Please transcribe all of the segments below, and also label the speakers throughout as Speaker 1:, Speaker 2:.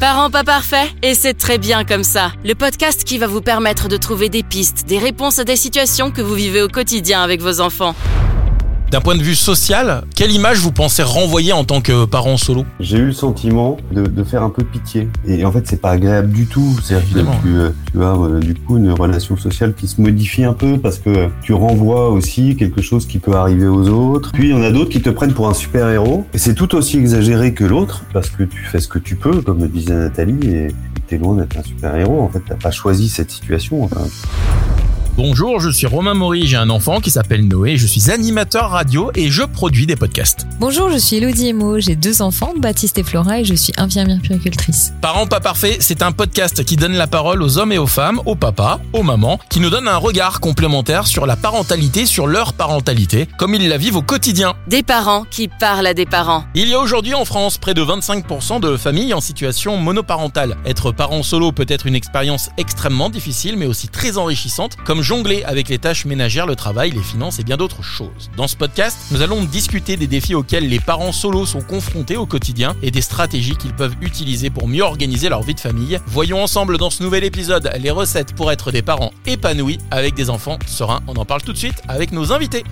Speaker 1: Parents pas parfaits Et c'est très bien comme ça. Le podcast qui va vous permettre de trouver des pistes, des réponses à des situations que vous vivez au quotidien avec vos enfants.
Speaker 2: D'un point de vue social, quelle image vous pensez renvoyer en tant que parent solo
Speaker 3: J'ai eu le sentiment de, de, faire un peu pitié. Et en fait, c'est pas agréable du tout. C'est-à-dire que tu, euh, tu, as euh, du coup une relation sociale qui se modifie un peu parce que tu renvoies aussi quelque chose qui peut arriver aux autres. Puis il y en a d'autres qui te prennent pour un super héros. Et c'est tout aussi exagéré que l'autre parce que tu fais ce que tu peux, comme le disait Nathalie, et t'es loin d'être un super héros. En fait, t'as pas choisi cette situation. Enfin.
Speaker 2: Bonjour, je suis Romain Maury, j'ai un enfant qui s'appelle Noé, je suis animateur radio et je produis des podcasts.
Speaker 4: Bonjour, je suis Elodie Emo, j'ai deux enfants, Baptiste et Flora et je suis infirmière puricultrice.
Speaker 2: Parents pas parfaits, c'est un podcast qui donne la parole aux hommes et aux femmes, aux papas, aux mamans, qui nous donne un regard complémentaire sur la parentalité, sur leur parentalité, comme ils la vivent au quotidien.
Speaker 1: Des parents qui parlent à des parents.
Speaker 2: Il y a aujourd'hui en France près de 25% de familles en situation monoparentale. Être parent solo peut être une expérience extrêmement difficile mais aussi très enrichissante, comme jongler avec les tâches ménagères, le travail, les finances et bien d'autres choses. Dans ce podcast, nous allons discuter des défis auxquels les parents solos sont confrontés au quotidien et des stratégies qu'ils peuvent utiliser pour mieux organiser leur vie de famille. Voyons ensemble dans ce nouvel épisode les recettes pour être des parents épanouis avec des enfants sereins. On en parle tout de suite avec nos invités.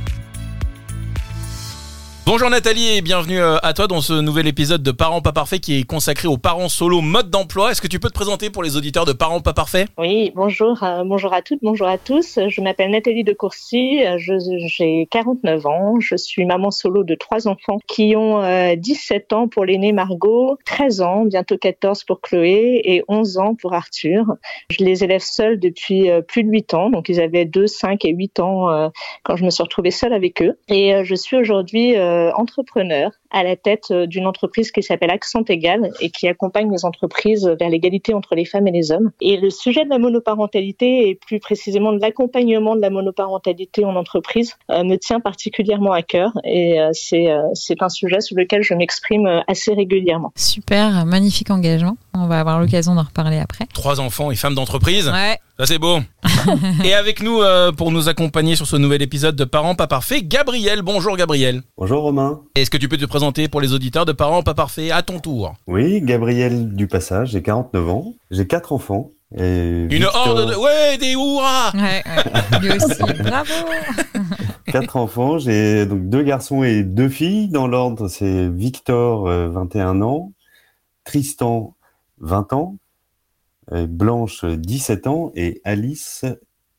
Speaker 2: Bonjour Nathalie et bienvenue euh, à toi dans ce nouvel épisode de Parents pas parfaits qui est consacré aux parents solo mode d'emploi. Est-ce que tu peux te présenter pour les auditeurs de Parents pas parfaits?
Speaker 5: Oui, bonjour, euh, bonjour à toutes, bonjour à tous. Je m'appelle Nathalie de Courcy, j'ai 49 ans, je suis maman solo de trois enfants qui ont euh, 17 ans pour l'aîné Margot, 13 ans, bientôt 14 pour Chloé et 11 ans pour Arthur. Je les élève seuls depuis euh, plus de 8 ans, donc ils avaient 2, 5 et 8 ans euh, quand je me suis retrouvée seule avec eux. Et je suis aujourd'hui entrepreneur à la tête d'une entreprise qui s'appelle Accent Égal et qui accompagne les entreprises vers l'égalité entre les femmes et les hommes. Et le sujet de la monoparentalité et plus précisément de l'accompagnement de la monoparentalité en entreprise euh, me tient particulièrement à cœur et euh, c'est euh, c'est un sujet sur lequel je m'exprime assez régulièrement.
Speaker 4: Super, magnifique engagement. On va avoir l'occasion d'en reparler après.
Speaker 2: Trois enfants et femmes d'entreprise.
Speaker 4: Ouais.
Speaker 2: Ça c'est beau. et avec nous pour nous accompagner sur ce nouvel épisode de Parents pas parfaits, Gabriel. Bonjour Gabriel.
Speaker 3: Bonjour Romain.
Speaker 2: Est-ce que tu peux te présenter pour les auditeurs de Parents pas parfaits à ton tour
Speaker 3: Oui, Gabriel du Passage, j'ai 49 ans, j'ai quatre enfants. Et
Speaker 2: Une
Speaker 3: Victor-
Speaker 2: horde de... Ouais, des hurrahs
Speaker 4: Ouais, ouais. Lui aussi. Bravo.
Speaker 3: Quatre enfants, j'ai donc deux garçons et deux filles. Dans l'ordre, c'est Victor, euh, 21 ans, Tristan, 20 ans, euh, Blanche, 17 ans et Alice,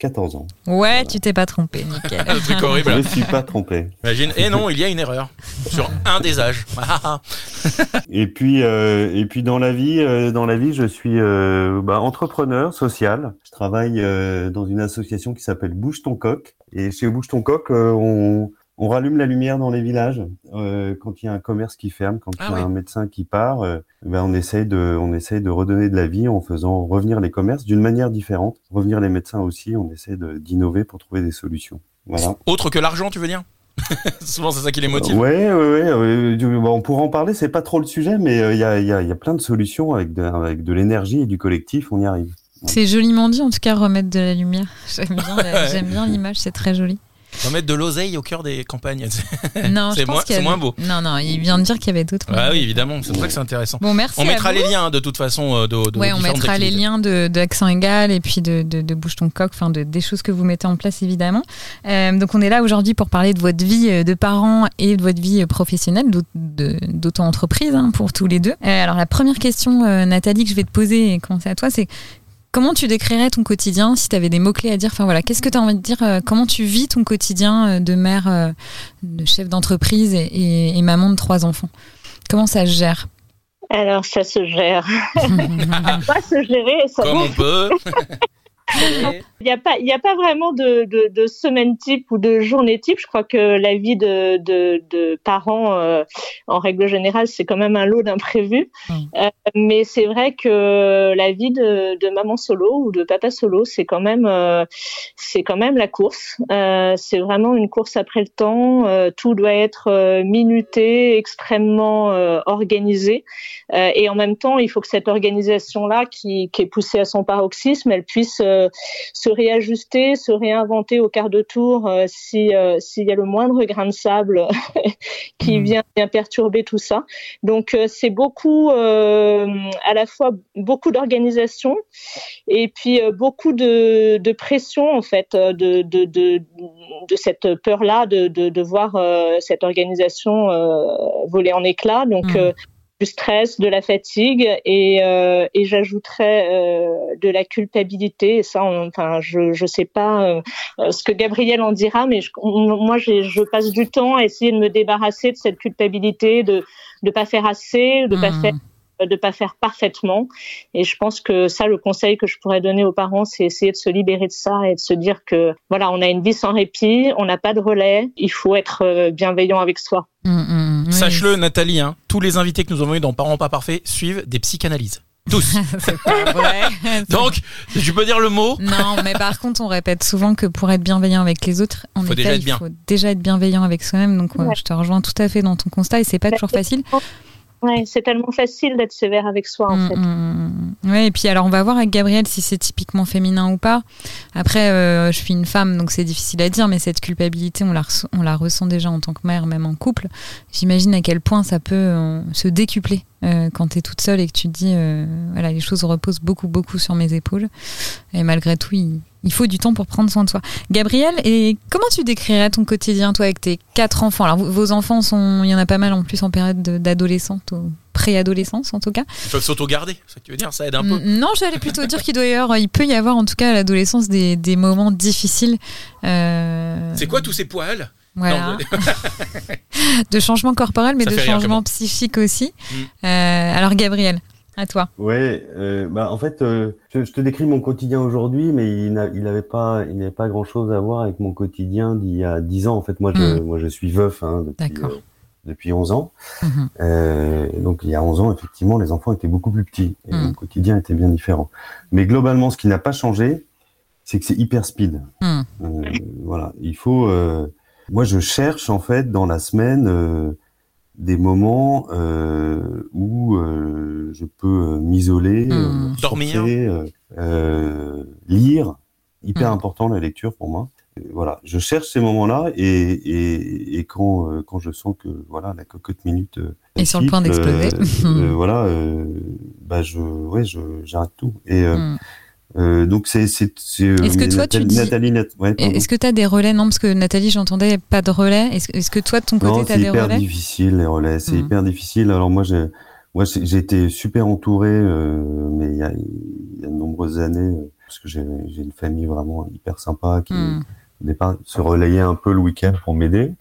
Speaker 3: 14 ans.
Speaker 4: Ouais, tu t'es pas trompé, nickel.
Speaker 2: Un truc
Speaker 3: Je
Speaker 2: horrible.
Speaker 3: ne suis pas trompé.
Speaker 2: Imagine. Et non, il y a une erreur sur un des âges.
Speaker 3: Et puis, euh, et puis dans la vie, euh, dans la vie, je suis euh, bah, entrepreneur social. Je travaille euh, dans une association qui s'appelle Bouge ton coq. Et chez Bouge ton coq, euh, on, on rallume la lumière dans les villages euh, quand il y a un commerce qui ferme, quand
Speaker 2: Ah
Speaker 3: il y a
Speaker 2: oui.
Speaker 3: un médecin qui part. euh, ben on essaye de, on essaye de redonner de la vie en faisant revenir les commerces d'une manière différente. Revenir les médecins aussi. On essaie de- d'innover pour trouver des solutions. Voilà.
Speaker 2: Autre que l'argent, tu veux dire? Souvent, c'est ça qui les motive.
Speaker 3: Ouais, ouais, euh, on pourra en parler, c'est pas trop le sujet, mais euh, il y, a, il y, a, y a plein de solutions avec de, avec de l'énergie et du collectif, on y arrive.
Speaker 4: C'est joliment dit, en tout cas, remettre de la lumière. J'aime bien, la- j'aime bien l'image, c'est très joli.
Speaker 2: On va mettre de l'oseille au cœur des campagnes.
Speaker 4: Non,
Speaker 2: C'est moins-
Speaker 4: avait-
Speaker 2: moins beau.
Speaker 4: Non, non, il vient de dire qu'il y avait d'autres.
Speaker 2: Ah oui, évidemment. C'est pour ça que c'est intéressant.
Speaker 4: Bon, merci.
Speaker 2: On
Speaker 4: à
Speaker 2: mettra
Speaker 4: vous.
Speaker 2: les liens de toute façon euh, de, de
Speaker 4: Ouais, on mettra les liens de, de Accent Égal et puis de, de, de Bouge ton coq, enfin de, des choses que vous mettez en place évidemment. Euh, donc on est là aujourd'hui pour parler de votre vie euh, de parents et de votre vie professionnelle, d'aut- de- d'auto-entreprise hein, pour tous les deux. Euh, alors la première question, euh, Nathalie, que je vais te poser et commencer à toi, c'est comment tu décrirais ton quotidien si tu avais des mots-clés à dire Enfin voilà, qu'est-ce que tu as envie de dire euh, Comment tu vis ton quotidien euh, de mère, euh, de chef d'entreprise et, et- et maman de trois enfants? Comment ça se gère?
Speaker 5: Alors ça se gère. pas se gérer, ça
Speaker 2: Comme on peut.
Speaker 5: Il n'y a pas, il y a pas vraiment de, de, de semaine type ou de journée type. Je crois que la vie de, de, de parents, euh, en règle générale, c'est quand même un lot d'imprévus.
Speaker 4: Mm.
Speaker 5: Euh, mais c'est vrai que la vie de, de maman solo ou de papa solo, c'est quand même, euh, c'est quand même la course. C'est vraiment une course après le temps. Tout doit être minuté, extrêmement organisé. Et en même temps, il faut que cette organisation-là, qui, qui est poussée à son paroxysme, elle puisse se réajuster, se réinventer au quart de tour euh, si euh, s'il y a le moindre grain de sable qui mm. vient perturber tout ça. Donc c'est beaucoup à la fois beaucoup d'organisation et puis beaucoup de, de pression en fait de de, de, de cette peur là de, de, de voir cette organisation voler en éclats. Donc mm du stress, de la fatigue et, euh, et j'ajouterais euh, de la culpabilité. Et ça, enfin, je je sais pas euh, ce que Gabriel en dira, mais je, moi, je passe du temps à essayer de me débarrasser de cette culpabilité, de de pas faire assez, de pas hmm. faire de pas faire parfaitement. Et je pense que ça, le conseil que je pourrais donner aux parents, c'est essayer de se libérer de ça et de se dire que voilà, on a une vie sans répit, on n'a pas de relais, il faut être bienveillant avec soi.
Speaker 2: Mm, mm, mm. Sache-le, Nathalie, hein, tous les invités que nous avons eu dans Parents pas parfaits suivent des psychanalyses. Tous. Donc, tu peux dire le mot.
Speaker 4: Non, mais par contre, on répète souvent que pour être bienveillant avec les autres, en faut déjà être bien. il faut déjà être bienveillant avec soi-même. Donc, je te rejoins tout à fait dans ton constat et c'est pas toujours facile.
Speaker 5: Ouais, c'est tellement facile d'être sévère avec soi en mm, fait. Mm,
Speaker 4: mm. ouais, et puis alors on va voir avec Gabriel si c'est typiquement féminin ou pas. Après, euh, je suis une femme, donc c'est difficile à dire, mais cette culpabilité, on la, on la ressent déjà en tant que mère, même en couple. J'imagine à quel point ça peut euh, se décupler euh, quand tu es toute seule et que tu te dis, voilà, les choses reposent beaucoup, beaucoup sur mes épaules. Et malgré tout, il, il faut du temps pour prendre soin de soi. Gabriel, et comment tu décrirais ton quotidien, toi, avec tes quatre enfants? Alors, vos enfants, sont, il y en a pas mal en plus en période d'adolescence, préadolescence en tout cas.
Speaker 2: Ils peuvent s'auto-garder, c'est ça que tu veux dire Ça aide un peu
Speaker 4: Non, j'allais plutôt dire qu'il doit y avoir, il peut y avoir en tout cas à l'adolescence des, des, moments difficiles.
Speaker 2: Euh, c'est quoi tous ces poils?
Speaker 4: voilà. de changement corporel, mais de changement psychique aussi. Mm. Euh, alors, Gabriel, à toi.
Speaker 3: Ouais, euh, bah en fait, euh, je, te décris mon quotidien aujourd'hui, mais il n'avait pas, il n'avait pas grand chose à voir avec mon quotidien d'il y a dix ans. En fait, moi, je, hmm. moi, je suis veuf hein, depuis, euh, depuis 11 ans. Euh, donc, il y a 11 ans, effectivement, les enfants étaient beaucoup plus petits et hmm. mon quotidien était bien différent. Mais globalement, ce qui n'a pas changé, c'est que c'est hyper speed. Hmm. Euh, voilà, il faut. moi, je cherche en fait dans la semaine des moments euh, où euh, je peux euh, m'isoler,
Speaker 2: mmh. dormir,
Speaker 3: lire, hyper mmh. important la lecture pour moi. voilà, je cherche ces moments-là et, et, et quand quand je sens que voilà la cocotte minute
Speaker 4: est sur le point d'exploser,
Speaker 3: voilà, bah je ouais je j'arrête tout et mmh. Euh, donc c'est c'est
Speaker 4: euh, Est-ce que toi tu dis Est-ce que tu as des relais? Non parce que Nathalie j'entendais pas de relais. Est-ce est que toi de ton côté tu as des relais?
Speaker 3: C'est hyper difficile les relais, c'est hmm. hyper difficile. Alors moi j'ai moi j'ai été super entouré euh, mais il y a, y a de nombreuses années parce que j'ai une famille vraiment hyper sympa qui hmm. au départ se relayait un peu le week-end pour m'aider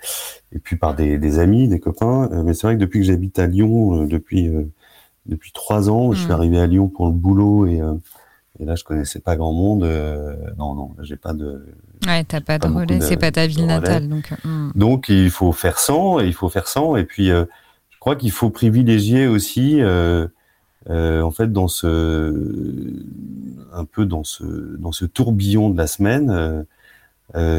Speaker 3: et puis par des, des amis, des copains. mais c'est vrai que depuis que j'habite à Lyon depuis depuis trois ans, je suis hmm. arrivé à Lyon pour le boulot et et là, je connaissais pas grand monde. Euh, non, non, j'ai pas de.
Speaker 4: Ouais, t'as pas, de relais, c'est pas ta ville natale, donc.
Speaker 3: Euh, hmm. Donc, il faut faire sans, il faut faire sans, et puis euh, je crois qu'il faut privilégier aussi, en fait, dans ce, un peu dans ce, dans ce tourbillon de la semaine,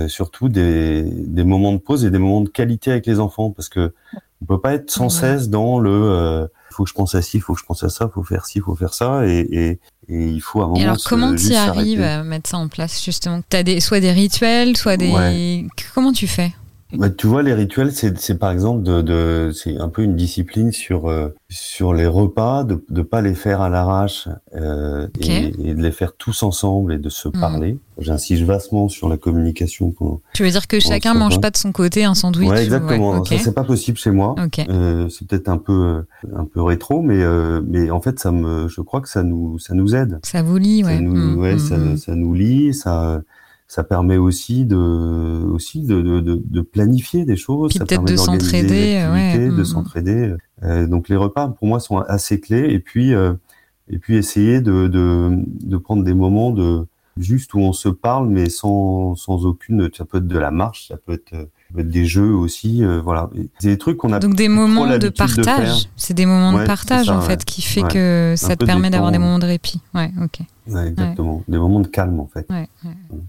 Speaker 3: surtout des, des moments de pause et des moments de qualité avec les enfants, parce que on peut pas être sans cesse dans le faut que je pense à ci, il faut que je pense à ça, faut faire ci, faut faire ça, et, et, et il faut à un moment. Et
Speaker 4: alors, comment tu arrives à mettre ça en place justement? Tu as des, soit des rituels, soit des. Comment tu fais?
Speaker 3: Bah, tu vois, les rituels, c'est par exemple de, de c'est un peu une discipline sur euh, sur les repas, de ne pas les faire à l'arrache euh, et, et, de les faire tous ensemble et de se hmm. parler. J'insiste vastement sur la communication.
Speaker 4: Tu veux dire que chacun mange pas de son côté un sandwich
Speaker 3: Ouais, exactement. Ça c'est pas possible chez moi. Euh, c'est peut-être un peu un peu rétro, mais euh, mais en fait ça me, je crois que ça nous ça nous aide.
Speaker 4: Ça vous lie, ouais.
Speaker 3: Ça nous, ouais, ça, ça nous lie, ça ça permet aussi de aussi de, de, de planifier des choses ça
Speaker 4: permet de s'entraider
Speaker 3: ouais. de mm, mm. s'entraider euh, donc les repas pour moi sont assez clés et puis euh, et puis essayer de, de, de prendre des moments de juste où on se parle mais sans sans aucune ça peut être de la marche ça peut être des jeux aussi, euh, voilà. C'est des trucs qu'on a.
Speaker 4: Donc des moments de partage. c'est des moments de partage en fait qui fait que ça te permet d'avoir des moments de répit. Ouais, ok.
Speaker 3: exactement. Des moments de calme en fait.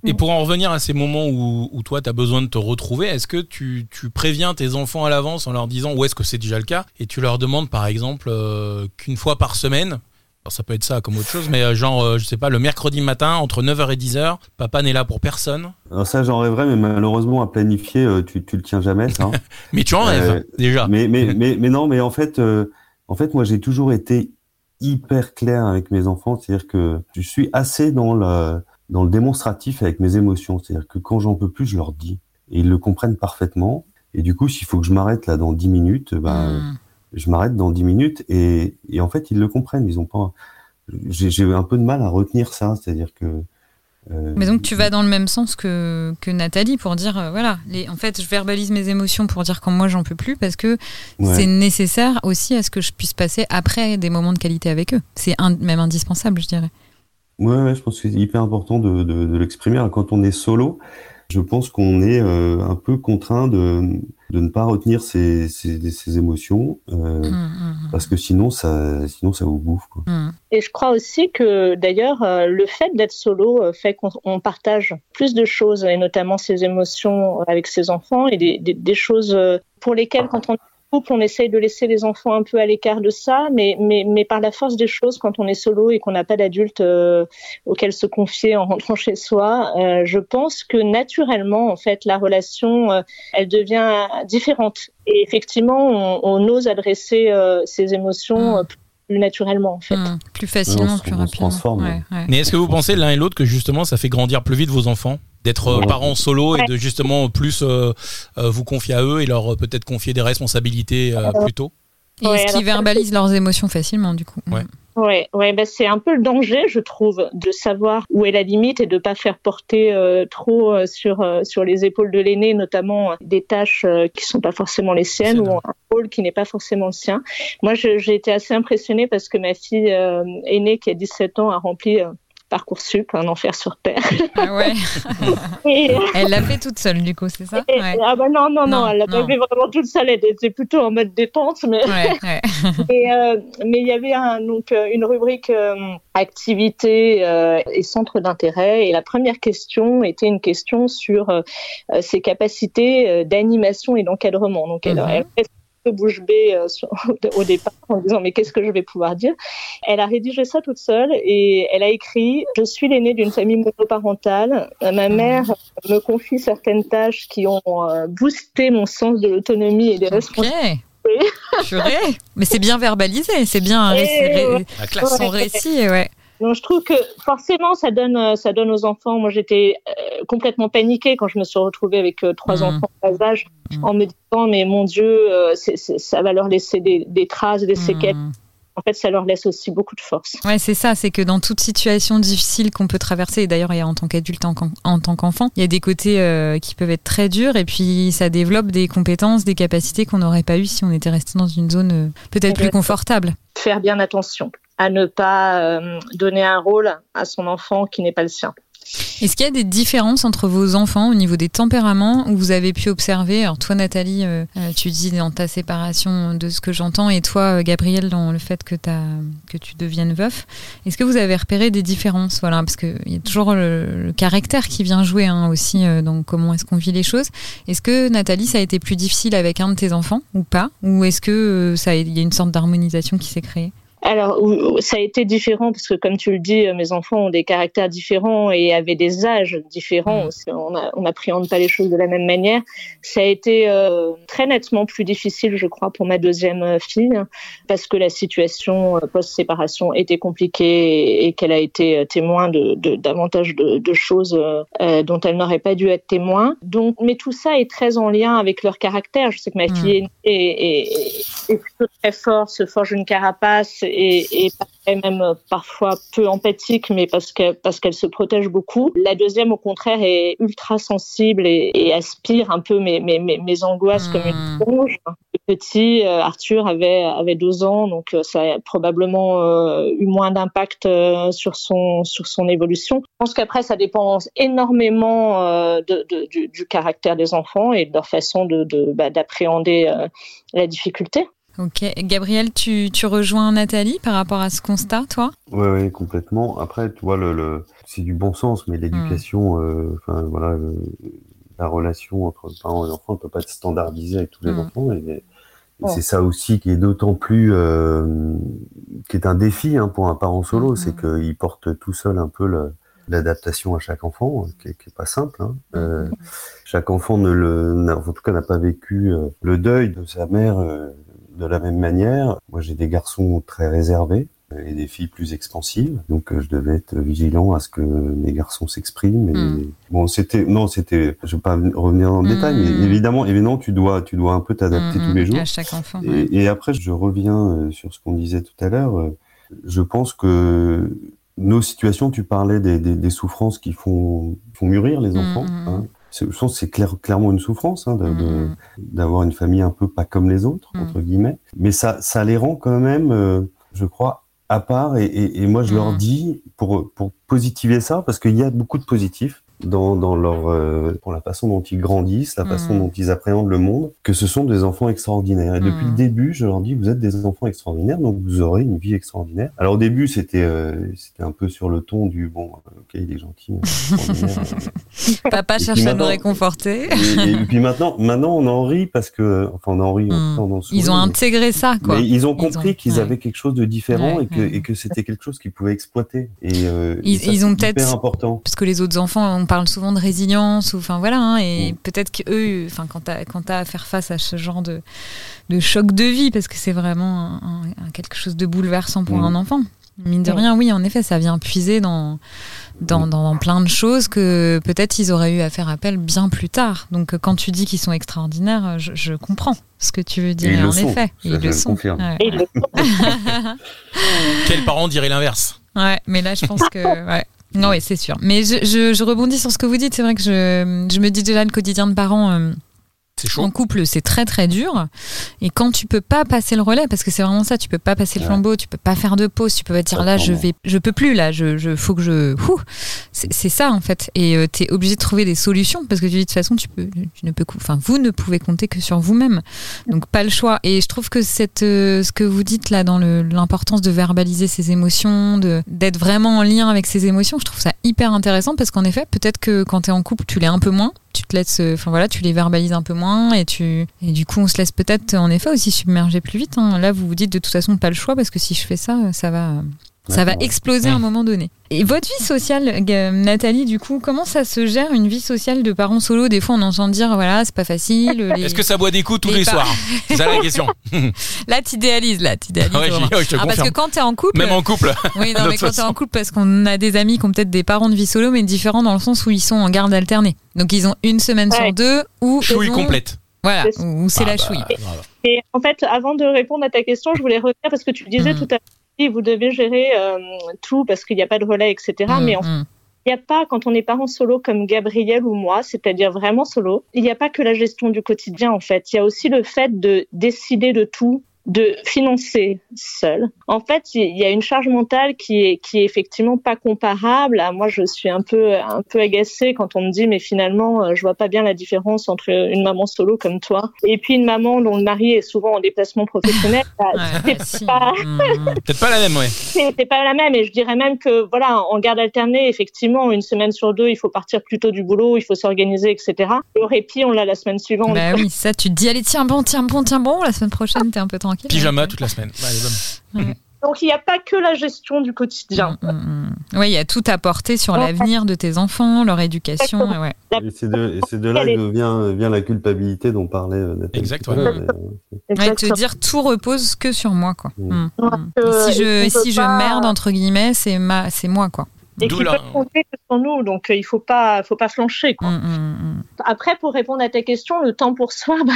Speaker 2: Et pour en revenir à ces moments où, où toi tu as besoin de te retrouver, est-ce que tu, tu, préviens tes enfants à l'avance en leur disant ou est-ce que c'est déjà le cas et tu leur demandes par exemple euh, qu'une fois par semaine Alors, ça peut être ça comme autre chose, mais euh, genre, euh, je sais pas, le mercredi matin, entre 9h et 10h, papa n'est là pour personne.
Speaker 3: Alors ça, j'en rêverais, mais malheureusement, à planifier, euh, tu, tu le tiens jamais, ça.
Speaker 2: mais tu en rêves, déjà.
Speaker 3: Mais, mais, mais, mais non, mais en fait, en fait, moi, j'ai toujours été hyper clair avec mes enfants, c'est-à-dire que je suis assez dans le, dans le démonstratif avec mes émotions, c'est-à-dire que quand j'en peux plus, je leur dis. Et ils le comprennent parfaitement. Et du coup, s'il faut que je m'arrête là dans 10 minutes, ben, mmh. Je m'arrête dans 10 minutes et, et en fait, ils le comprennent. Ils ont pas, j'ai un peu de mal à retenir ça, c'est-à-dire que
Speaker 4: euh, Mais donc tu vas dans le même sens que, que Nathalie pour dire euh, voilà les, en fait je verbalise mes émotions pour dire quand moi j'en peux plus parce que c'est nécessaire aussi à ce que je puisse passer après des moments de qualité avec eux. C'est même indispensable je dirais.
Speaker 3: Ouais, ouais je pense que c'est hyper important de, de, de l'exprimer. Quand on est solo je pense qu'on est euh, un peu contraint de, de ne pas retenir ses, ses, ses émotions euh, mmh, mmh, parce que sinon ça sinon ça vous bouffe quoi.
Speaker 5: Mmh. Et je crois aussi que d'ailleurs euh, le fait d'être solo euh, fait qu'on partage plus de choses et notamment ses émotions avec ses enfants et des, des, des choses pour lesquelles quand on on essaye de laisser les enfants un peu à l'écart de ça, mais, mais, mais par la force des choses, quand on est solo et qu'on n'a pas d'adulte euh, auquel se confier en rentrant chez soi, euh, je pense que naturellement, en fait, la relation, euh, elle devient différente. Et effectivement, on, on ose adresser ses émotions mmh. plus naturellement en fait.
Speaker 4: Mmh. plus facilement, plus rapidement.
Speaker 2: Ouais, ouais. Mais est-ce que vous pensez l'un et l'autre que justement ça fait grandir plus vite vos enfants? D'être euh, parents solo et de justement plus euh, euh, vous confier à eux et leur peut-être confier des responsabilités plus tôt.
Speaker 4: Et est-ce qu'ils verbalisent leurs émotions facilement du coup.
Speaker 5: Ouais. Ouais, ouais, bah c'est un peu le danger, je trouve, de savoir où est la limite et de pas faire porter euh, trop sur euh, sur les épaules de l'aîné, notamment des tâches euh, qui sont pas forcément les siennes ou un rôle qui n'est pas forcément le sien. Moi, j'ai été assez impressionnée parce que ma fille aînée, qui a 17 ans, a rempli Parcoursup, un enfer sur terre.
Speaker 4: Ah ouais. elle l'a fait toute seule, du coup, c'est ça?
Speaker 5: Ouais. Ah bah non, non, non, elle l'a pas fait vraiment toute seule. Elle était plutôt en mode détente, mais
Speaker 4: ouais,
Speaker 5: et, euh, mais il y avait un, donc euh, une rubrique euh, activité euh, et centre d'intérêt. Et la première question était une question sur euh, ses capacités d'animation et d'encadrement. Donc elle, mm-hmm. elle bouche bée euh, au départ en disant mais qu'est-ce que je vais pouvoir dire? Elle a rédigé ça toute seule et elle a écrit je suis l'aînée d'une famille monoparentale. Ma mère me confie certaines tâches qui ont euh, boosté mon sens de l'autonomie et des responsabilités.
Speaker 4: Mais c'est bien verbalisé, c'est bien un récit, son récit, ouais.
Speaker 5: Donc je trouve que forcément ça donne euh, ça donne aux enfants. Moi j'étais euh, complètement paniquée quand je me suis retrouvée avec euh, trois mmh. enfants en bas âge mmh. en me disant mais mon Dieu c'est, c'est, ça va leur laisser des, des traces, des séquelles. Mmh. En fait, ça leur laisse aussi beaucoup de force.
Speaker 4: Ouais, c'est ça. C'est que dans toute situation difficile qu'on peut traverser, et d'ailleurs, en tant qu'adulte, en, en, tant qu'enfant, il y a des côtés euh, qui peuvent être très durs, et puis ça développe des compétences, des capacités qu'on n'aurait pas eues si on était resté dans une zone euh, peut-être plus confortable.
Speaker 5: Faire bien attention à ne pas euh, donner un rôle à son enfant qui n'est pas le sien.
Speaker 4: Est-ce qu'il y a des différences entre vos enfants au niveau des tempéraments où vous avez pu observer Alors toi Nathalie, euh, euh, tu dis dans ta séparation de ce que j'entends et toi Gabriel dans le fait que, tu deviennes veuf. Est-ce que vous avez repéré des différences? Voilà, parce qu'il y a toujours le, caractère qui vient jouer hein, aussi euh, dans comment est-ce qu'on vit les choses. Est-ce que Nathalie, ça a été plus difficile avec un de tes enfants ou pas? Ou est-ce que il y a une sorte d'harmonisation qui s'est créée?
Speaker 5: Alors, ça a été différent parce que, comme tu le dis, mes enfants ont des caractères différents et avaient des âges différents. Mm. On n'appréhende pas les choses de la même manière. Ça a été euh, très nettement plus difficile, je crois, pour ma deuxième euh, fille parce que la situation euh, post-séparation était compliquée et, qu'elle a été témoin de, de davantage de, de choses euh, dont elle n'aurait pas dû être témoin. Donc, mais tout ça est très en lien avec leur caractère. Je sais que ma mm. fille est, est, est, est plutôt très forte, se forge une carapace et, et même euh, parfois peu empathique, mais parce que parce qu'elle se protège beaucoup. La deuxième, au contraire, est ultra sensible et, et aspire un peu mes mes, mes, angoisses comme une éponge. Hmm. Petit euh, Arthur avait avait deux ans, donc euh, ça a probablement eu moins d'impact sur son sur son évolution. Je pense qu'après, ça dépend énormément de, de du, du, caractère des enfants et de leur façon de d'appréhender de, bah, la difficulté.
Speaker 4: Ok. Gabriel, tu, tu, rejoins Nathalie par rapport à ce constat, toi?
Speaker 3: Oui, ouais, complètement. Après, tu vois, le, le c'est du bon sens, mais l'éducation, hmm. euh, enfin voilà, la relation entre parents et enfants ne peut pas être standardisée avec tous les hmm. enfants. Et, et c'est ça aussi qui est d'autant plus euh, qui est un défi hein, pour un parent solo, mm-hmm. c'est qu'il porte tout seul un peu l'adaptation à chaque enfant, qui est, qui est pas simple. Hein. Euh, mm-hmm. chaque enfant ne le, en tout cas, n'a pas vécu euh, le deuil de sa mère euh, de la même manière. Moi, j'ai des garçons très réservés et des filles plus expansives. Donc euh, je devais être vigilant à ce que mes garçons s'expriment. Et hmm. bon, c'était non, c'était. Je vais pas revenir en détail, mais hmm. évidemment, évidemment, tu dois, tu dois un peu t'adapter hmm, tous les jours.
Speaker 4: À chaque enfant.
Speaker 3: Et, après, je reviens euh, sur ce qu'on disait tout à l'heure. Euh, je pense que nos situations, tu parlais des, des, des souffrances qui font, font mûrir les enfants. Hein. Je pense que c'est clair, clairement une souffrance hein, d'avoir de, une famille un peu pas comme les autres, entre guillemets. Mais ça, ça les rend quand même, je crois, à part et, et, et moi je leur mmh. dis pour pour positiver ça parce qu'il y a beaucoup de positifs dans, dans leur euh, pour la façon dont ils grandissent, la façon mmh. dont ils appréhendent le monde, que ce sont des enfants extraordinaires. Et depuis le début, je leur dis vous êtes des enfants extraordinaires, donc vous aurez une vie extraordinaire. Alors au début, c'était euh, c'était un peu sur le ton du bon, euh, ok, il est gentil.
Speaker 4: Papa cherche à nous réconforter.
Speaker 3: et, puis maintenant, maintenant on en rit parce que enfin on en rit.
Speaker 4: Mmh. On en ils ont intégré ça quoi.
Speaker 3: Mais ils ont compris qu'ils avaient quelque chose de différent et que et que c'était quelque chose qu'ils pouvaient exploiter. Et
Speaker 4: ils, ils ont peut-être important parce que les autres enfants ont parle souvent de résilience, ou enfin voilà, hein, et mm. peut-être qu'eux, enfin quand t'as quand as à faire face à ce genre de, de choc de vie, parce que c'est vraiment quelque chose de bouleversant pour mm. un enfant. Mine de rien, oui, en effet, ça vient puiser dans, dans, dans, plein de choses que peut-être ils auraient eu à faire appel bien plus tard. Donc quand tu dis qu'ils sont extraordinaires, je, comprends ce que tu veux dire. en effet,
Speaker 3: ils le sont.
Speaker 2: Quel parent dirait l'inverse?
Speaker 4: Ouais, mais là, je pense que ouais, oui, c'est sûr. Mais je, je, je, rebondis sur ce que vous dites. C'est vrai que je, je me dis déjà le quotidien de parents. Euh, en couple, c'est très très dur. Et quand tu peux pas passer le relais, parce que c'est vraiment ça, tu peux pas passer le flambeau, tu peux pas faire de pause, tu peux pas dire là, je vais, je peux plus là, je, je faut que je, c'est ça en fait. Et euh, tu es obligé de trouver des solutions parce que tu dis de toute façon, tu peux, tu ne peux, enfin vous ne pouvez compter que sur vous-même. Donc pas le choix. Et je trouve que cette, euh, ce que vous dites là dans l'importance de verbaliser ses émotions, de d'être vraiment en lien avec ses émotions, je trouve ça hyper intéressant parce qu'en effet, peut-être que quand tu es en couple, tu l'es un peu moins tu te laisses, enfin voilà, tu les verbalises un peu moins et tu et du coup on se laisse peut-être en effet aussi submerger plus vite. Hein. Là vous vous dites de toute façon pas le choix parce que si je fais ça, ça va ça va exploser à un moment donné. Et votre vie sociale, Nathalie, du coup, comment ça se gère une vie sociale de parents solo? Des fois, on entend dire, voilà, c'est pas facile.
Speaker 2: Est-ce que ça boit des coups tous les, soirs? C'est ça la question.
Speaker 4: là, t'idéalises, là, t'idéalises.
Speaker 2: ah,
Speaker 4: parce que quand t'es en couple.
Speaker 2: Même en couple.
Speaker 4: Oui, non, mais quand t'es en couple, parce qu'on a des amis qui ont peut-être des parents de vie solo, mais différents dans le sens où ils sont en garde alternée. Donc, ils ont une semaine sur deux ou.
Speaker 2: Chouille complète.
Speaker 4: Voilà, ou c'est la ah, chouille. Bah,
Speaker 5: Et en fait, avant de répondre à ta question, je voulais revenir parce que tu disais mm. tout à l'heure vous devez gérer euh, tout parce qu'il n'y a pas de relais, etc. Mm, mais mm. il n'y a pas, quand on est parent solo comme Gabriel ou moi, c'est-à-dire vraiment solo, il n'y a pas que la gestion du quotidien en fait. Il y a aussi le fait de décider de tout de financer seul. En fait, il y a une charge mentale qui est qui est effectivement pas comparable. À moi, je suis un peu un peu agacée quand on me dit mais finalement, euh, je vois pas bien la différence entre une maman solo comme toi et puis une maman dont le mari est souvent en déplacement professionnel. Bah,
Speaker 2: c'est pas mmh. peut-être pas la même, ouais.
Speaker 5: C'est pas la même et je dirais même que voilà, en garde alternée, effectivement, une semaine sur deux, il faut partir plus tôt du boulot, il faut s'organiser, etc. Le répit, on l'a la semaine suivante.
Speaker 4: Bah oui, ça, tu te dis allez tiens bon, tiens bon, tiens bon, la semaine prochaine, t'es un peu tranquille.
Speaker 2: Pyjama toute la semaine.
Speaker 5: Donc il n'y a pas que la gestion du quotidien. Mm,
Speaker 4: mm, mm. Oui, il y a tout à porter sur l'avenir de tes enfants, leur éducation.
Speaker 3: Et c'est de, là que vient, vient la culpabilité dont parlait euh, Nathalie.
Speaker 2: Exactement.
Speaker 4: Ouais, te dire tout repose que sur moi. Quoi. si je, si je merde, entre guillemets, c'est moi. quoi
Speaker 5: et qui peuvent compter sur nous. Donc, euh, il faut pas, faut pas flancher. Quoi. Après, pour répondre à ta question, le temps pour soi, bah,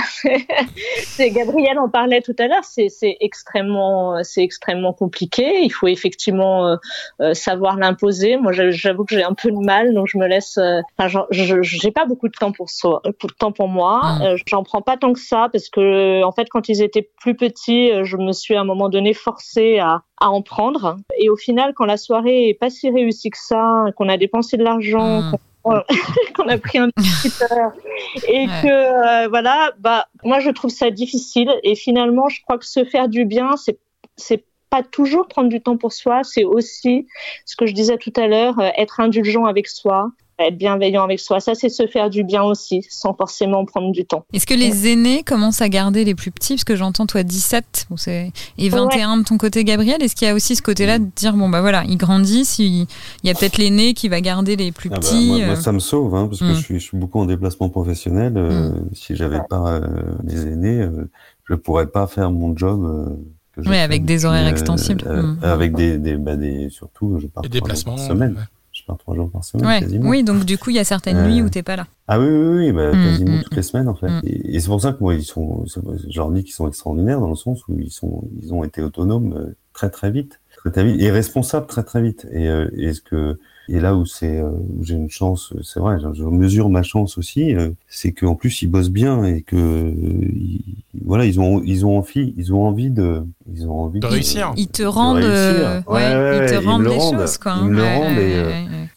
Speaker 5: c'est Gabriel en parlait tout à l'heure. C'est extrêmement, c'est extrêmement compliqué. Il faut effectivement euh, euh, savoir l'imposer. Moi, j'avoue que j'ai un peu de mal, donc je me laisse. Enfin, j'ai pas beaucoup de temps pour soi, de temps pour moi. J'en prends pas tant que ça parce que, en fait, quand ils étaient plus petits, je me suis à un moment donné forcée à à en prendre. Et au final, quand la soirée est pas si réussie que ça, qu'on a dépensé de l'argent, hmm. qu'on a pris un petit et que euh, voilà, bah moi je trouve ça difficile. Et finalement, je crois que se faire du bien, c'est c'est pas toujours prendre du temps pour soi, c'est aussi ce que je disais tout à l'heure, euh, être indulgent avec soi, être bienveillant avec soi. Ça, c'est se faire du bien aussi, sans forcément prendre du temps.
Speaker 4: Est-ce que les aînés commencent à garder les plus petits? Parce que j'entends, toi, 17 bon, et 21 de ton côté, Gabriel. Est-ce qu'il y a aussi ce côté-là de dire, bon, bah voilà, ils grandissent, il, y a peut-être l'aîné qui va garder les plus
Speaker 3: ah bah,
Speaker 4: petits
Speaker 3: moi, moi, ça me sauve, hein, parce que mm. je, suis, je, suis, beaucoup en déplacement professionnel. Euh, mm. Si j'avais pas euh, les aînés, euh, je pourrais pas faire mon job. Euh,
Speaker 4: oui, avec des horaires extensibles.
Speaker 3: Mm. Avec des, des, bah, des, surtout, je pars des déplacements semaine. Ouais trois jours par semaine ouais. quasiment.
Speaker 4: Oui, donc du coup, il y a certaines nuits où t'es pas là.
Speaker 3: Ah oui, oui, oui, bah, mm, quasiment mm, toutes les semaines en fait. Mm. Et, c'est pour ça que moi, ils sont, je leur dis qu'ils sont extraordinaires dans le sens où ils sont, ils ont été autonomes euh, très très vite, très très vite et responsables très très vite. Et, euh, et ce que et là où c'est euh, j'ai une chance, c'est vrai, je, mesure ma chance aussi, euh, c'est qu'en plus ils bossent bien et que voilà ils ont ils ont envie ils ont envie de ils ont envie
Speaker 2: de, réussir.
Speaker 4: Ils te rendent euh, ouais, ils te rendent les choses quoi.
Speaker 3: Ils me rendent et,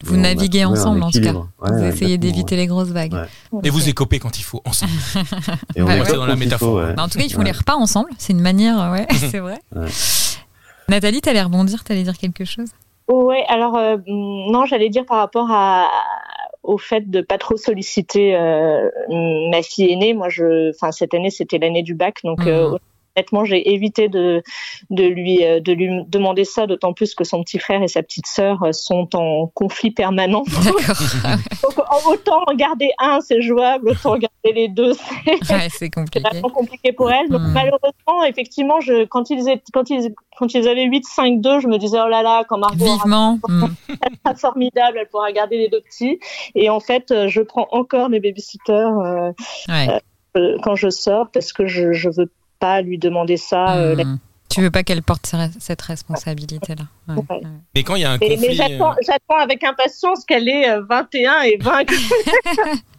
Speaker 4: vous naviguez ensemble en tout cas. vous essayez d'éviter les grosses vagues.
Speaker 2: Et vous écopez quand il faut ensemble.
Speaker 3: et on bah, est dans la métaphore.
Speaker 4: Bah, en tout cas ils font les repas ensemble. C'est une manière ouais c'est vrai. Nathalie, t'allais rebondir, t'allais dire quelque chose?
Speaker 5: Ouais, alors euh, non, j'allais dire par rapport à, au fait de pas trop solliciter euh, ma fille aînée. Moi, je, enfin cette année c'était l'année du bac, donc euh, mmh honnêtement, j'ai évité de, de, lui, euh, de lui demander ça, d'autant plus que son petit frère et sa petite sœur euh, sont en conflit permanent. Donc, autant en garder un, c'est jouable, autant garder les deux,
Speaker 4: c'est compliqué.
Speaker 5: compliqué pour elle. Donc, hmm. malheureusement, effectivement, je, quand, ils étaient, quand, ils, quand ils avaient 8, 5, 2, je me disais, oh là là, quand Margot
Speaker 4: Vivement.
Speaker 5: Elle sera formidable, elle pourra garder les deux petits. Et en fait, euh, je prends encore mes babysitters euh, quand je sors parce que je, je veux pas lui demander ça. Euh,
Speaker 4: hmm. Tu veux pas qu'elle porte cette responsabilité-là.
Speaker 2: Mais quand il y a un conflit... Mais
Speaker 5: j'attends euh, avec impatience qu'elle ait 21 euh, et 20.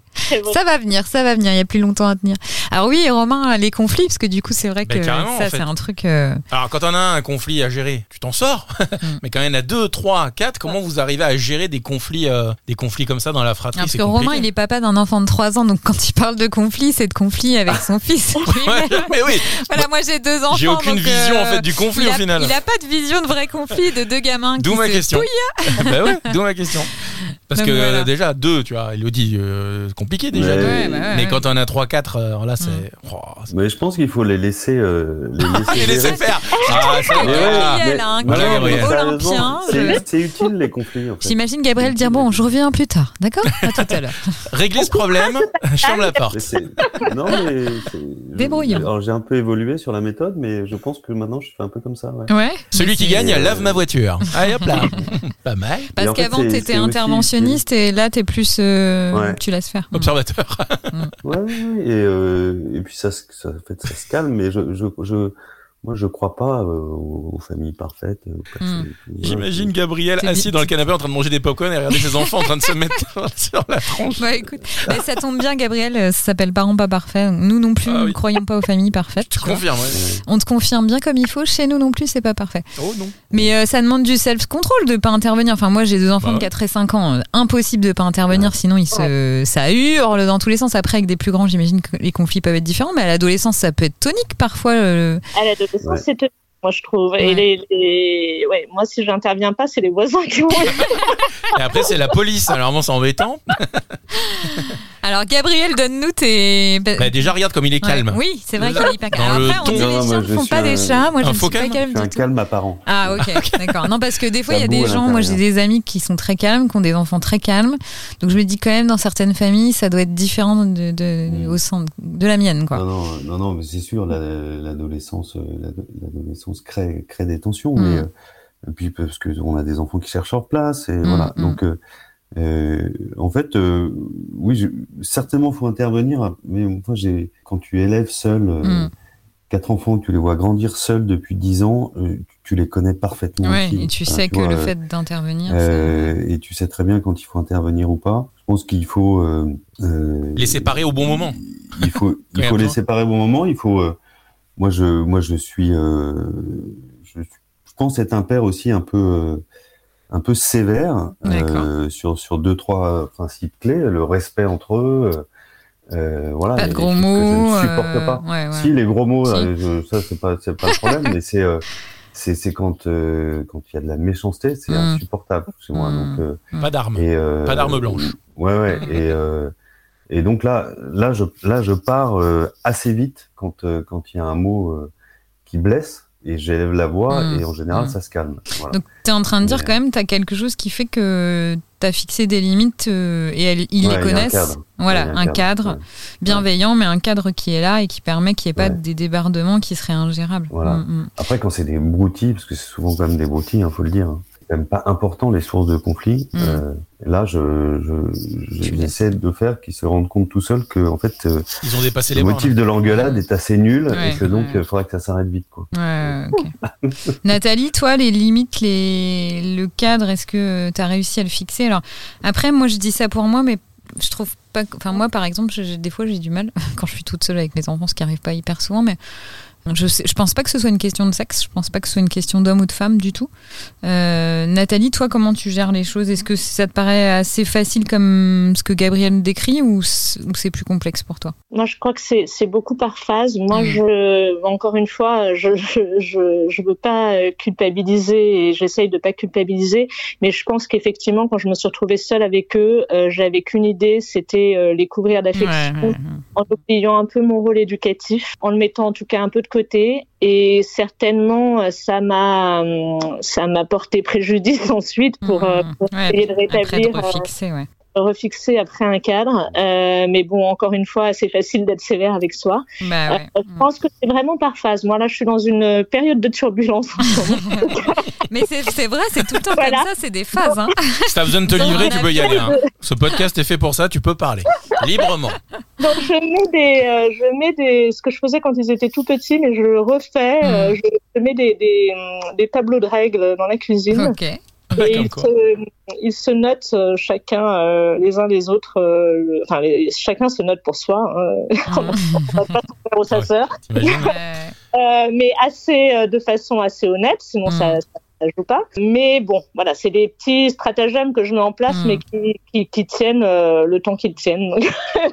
Speaker 4: ça va venir, ça va venir. Il y a plus longtemps à tenir. Alors oui, Romain, les conflits, parce que du coup, c'est vrai ben, que ça, c'est un truc. Euh,
Speaker 2: Alors quand on a un conflit à gérer, tu t'en sors. Mm. Mais quand il y en a deux, trois, quatre, comment vous arrivez à gérer des conflits, euh, des conflits comme ça dans la fratrie?
Speaker 4: Parce que Romain, il est papa d'un enfant de 3 ans, donc quand il parle de conflit, c'est de conflit avec son fils.
Speaker 2: mais oui.
Speaker 4: Voilà, moi j'ai deux enfants.
Speaker 2: J'ai aucune vision en fait du conflit
Speaker 4: au
Speaker 2: final.
Speaker 4: Il a pas de vision de vrai conflit de deux gamins.
Speaker 2: D'où ma question.
Speaker 4: bah
Speaker 2: ouais, d'où ma question. Parce que euh, déjà, deux, tu vois, Elodie, euh, compliqué déjà. Ouais, bah mais quand on a trois, quatre, alors là, c'est.
Speaker 3: Oh, mais je pense qu'il faut les laisser, euh, les laisser,
Speaker 2: les laisser faire. Ah,
Speaker 4: ça Gabriel, un olympien.
Speaker 3: C'est utile les conflits. En fait.
Speaker 4: J'imagine Gabriel dire bon, je reviens plus tard, d'accord? À tout à l'heure.
Speaker 2: Régler ce problème, je ferme la porte.
Speaker 3: non, mais.
Speaker 4: Débrouillons.
Speaker 3: Alors j'ai un peu évolué sur la méthode, mais je pense que maintenant je fais un peu comme ça.
Speaker 4: Ouais.
Speaker 2: Celui qui gagne, lave ma voiture. Allez hop là. Pas mal.
Speaker 4: Parce qu'avant, t'étais interventionniste et là, tu es plus. Euh, tu laisses faire.
Speaker 2: Observateur.
Speaker 3: ouais, ouais, et, euh, et puis ça, ça, fait, ça se calme, mais je, je, je moi, je crois pas euh, aux, familles parfaites.
Speaker 2: Hmm. J'imagine Gabriel assis dans le canapé en train de manger des popcorn et regarder ses enfants en train de se mettre sur la tronche.
Speaker 4: Bah écoute, mais ça tombe bien, Gabriel, euh, ça s'appelle Parents pas parfaits. Nous non plus, ah nous ne croyons pas aux familles parfaites.
Speaker 2: Tu confirmes, ouais.
Speaker 4: On te confirme bien comme il faut. Chez nous non plus, c'est pas parfait.
Speaker 2: Oh non.
Speaker 4: Mais euh, ça demande du self-control de pas intervenir. Enfin, moi, j'ai deux enfants de 4 bah et 5 ans. impossible de pas intervenir, sinon ils se, ça hurle dans tous les sens. Après, avec des plus grands, j'imagine que les conflits peuvent être différents, mais à l'adolescence, ça peut être tonique parfois.
Speaker 5: À l'adolescence, c'est tonique moi je trouve. Et les, Ouais, moi si j'interviens pas, c'est les voisins qui vont.
Speaker 2: Et après c'est la police. Alors bon, c'est embêtant.
Speaker 4: Alors Gabriel, donne-nous tes.
Speaker 2: Bah, déjà regarde comme il est calme.
Speaker 4: Oui, c'est vrai qu'il est hyper calme. Après, on dit les chiens ne font pas des chats. Moi, je ne suis pas calme.
Speaker 3: Je suis un calme apparent.
Speaker 4: Ah ok, d'accord. Non parce que des fois il y a des gens. Moi j'ai des amis qui sont très calmes, qui ont des enfants très calmes. Donc je me dis quand même dans certaines familles, ça doit être différent de, de mm. au sein de la mienne, quoi.
Speaker 3: Non non non, mais c'est sûr l'adolescence, l'adolescence crée crée des tensions, mais mm. euh, et puis parce que on a des enfants qui cherchent leur place et mm, voilà. Donc euh, euh, en fait, euh, oui, je, certainement faut intervenir, mais moi, j'ai quand tu élèves seul euh, mm. quatre enfants, tu les vois grandir seuls depuis dix ans, euh, tu les connais parfaitement.
Speaker 4: Oui, et tu sais que le fait d'intervenir.
Speaker 3: et tu sais très bien quand il faut intervenir ou pas. Je pense qu'il faut
Speaker 2: les séparer au bon moment.
Speaker 3: Il faut, il faut les séparer au bon moment. Il faut. Moi, je, moi, je suis. Je, je, pense être un père aussi un peu un peu sévère euh, sur sur deux trois principes clés le respect entre eux euh, euh voilà
Speaker 4: pas de gros mots
Speaker 3: je ne supporte pas
Speaker 4: euh,
Speaker 3: si les gros mots ça c'est pas c'est pas le problème mais c'est c'est quand euh, quand il y a de la méchanceté, c'est
Speaker 4: Mm.
Speaker 3: insupportable chez moi. Donc, euh,
Speaker 2: Pas d'armes.
Speaker 3: et, euh,
Speaker 2: Pas d'armes blanches.
Speaker 3: Ouais, ouais. et, euh, et donc là, là, je, là, je pars euh, assez vite quand euh, quand il y a un mot euh, qui blesse et j'élève la voix
Speaker 4: Mm.
Speaker 3: et en général,
Speaker 4: Mm.
Speaker 3: ça se calme. Voilà.
Speaker 4: Donc, tu es en train de dire
Speaker 3: Mais-
Speaker 4: quand même, tu as quelque chose qui fait que tu as fixé des limites euh, et elles- ils
Speaker 3: Ouais,
Speaker 4: les
Speaker 3: un
Speaker 4: connaissent. Voilà, un cadre
Speaker 3: ouais.
Speaker 4: bienveillant, mais un cadre qui est là et qui permet qu'il n'y ait pas des débordements qui seraient ingérables.
Speaker 3: Voilà.
Speaker 4: Mm, mm.
Speaker 3: Après, quand c'est des broutilles, parce que c'est souvent quand même des broutilles, il faut le dire. hein, même pas important les sources de conflit.
Speaker 4: Mm.
Speaker 3: Euh, là, je, je, je-
Speaker 4: Tu
Speaker 3: j'essaie de faire qu'ils se rendent compte tout seuls que en fait euh,
Speaker 2: Ils ont dépassé
Speaker 3: le
Speaker 2: les bornes.
Speaker 3: motif de l'engueulade est assez nul
Speaker 4: Ouais,
Speaker 3: et que donc il
Speaker 4: ouais.
Speaker 3: faudra que ça s'arrête vite. Quoi.
Speaker 4: Ouais. Nathalie, toi, les limites, les... le cadre, est-ce que tu as réussi à le fixer? Alors, après, moi, je dis ça pour moi, mais je trouve pas. que- Enfin, moi, par exemple, j'ai- des fois, j'ai du mal quand je suis toute seule avec mes enfants, ce qui arrive pas hyper souvent, mais. Je, sais, je pense pas que ce soit une question de sexe, je pense pas que ce soit une question d'homme ou de femme du tout. Euh, Nathalie, toi, comment tu gères les choses? Est-ce que ça te paraît assez facile comme ce que Gabriel décrit ou c'est plus complexe pour toi?
Speaker 5: Moi, je crois que c'est beaucoup par phase. Moi,
Speaker 4: Mm.
Speaker 5: je, encore une fois, je je je, veux pas euh, culpabiliser et j'essaye de pas culpabiliser, mais je pense qu'effectivement, quand je me suis retrouvée seule avec eux, euh, j'avais qu'une idée, c'était euh, les couvrir d'affection, en oubliant un peu mon rôle éducatif, en le mettant en tout cas un peu de côté. Et certainement, euh, ça m'a hum, ça m'a porté préjudice ensuite pour, euh,
Speaker 4: Mm.
Speaker 5: pour
Speaker 4: Ouais,
Speaker 5: essayer de
Speaker 4: Après,
Speaker 5: rétablir.
Speaker 4: de
Speaker 5: euh,
Speaker 4: refixer, ouais.
Speaker 5: Refixer après un cadre. Euh, mais bon, encore une fois, c'est facile d'être sévère avec soi.
Speaker 4: Bah ouais.
Speaker 5: Euh, je pense que c'est vraiment par phase. Moi, là, je suis dans une période de turbulence.
Speaker 4: Mais c'est vrai, c'est tout le temps
Speaker 5: Voilà.
Speaker 4: comme ça, c'est des phases. Hein.
Speaker 2: Si t'as besoin de te livrer, tu peux y aller. hein. Ce podcast est fait pour ça, tu peux parler. Librement.
Speaker 5: Donc, je mets des, euh, je mets des, ce que je faisais quand ils étaient tout petits, mais je le refais.
Speaker 4: Mm.
Speaker 5: euh, je, mets des, des, des tableaux de règles dans la cuisine.
Speaker 4: Ok.
Speaker 5: Et ils se, ils se notent euh, chacun euh, les uns les autres, euh, enfin les- chacun se note pour soi. hein. on va pas tout faire au
Speaker 2: Ouais.
Speaker 4: Ouais.
Speaker 5: Euh, mais assez euh, de façon assez honnête, sinon
Speaker 4: Mm.
Speaker 5: ça, ça, joue pas. Mais bon, voilà, c'est des petits stratagèmes que je mets en place,
Speaker 4: Mm.
Speaker 5: mais qui, qui, qui tiennent euh, le temps qu'ils tiennent.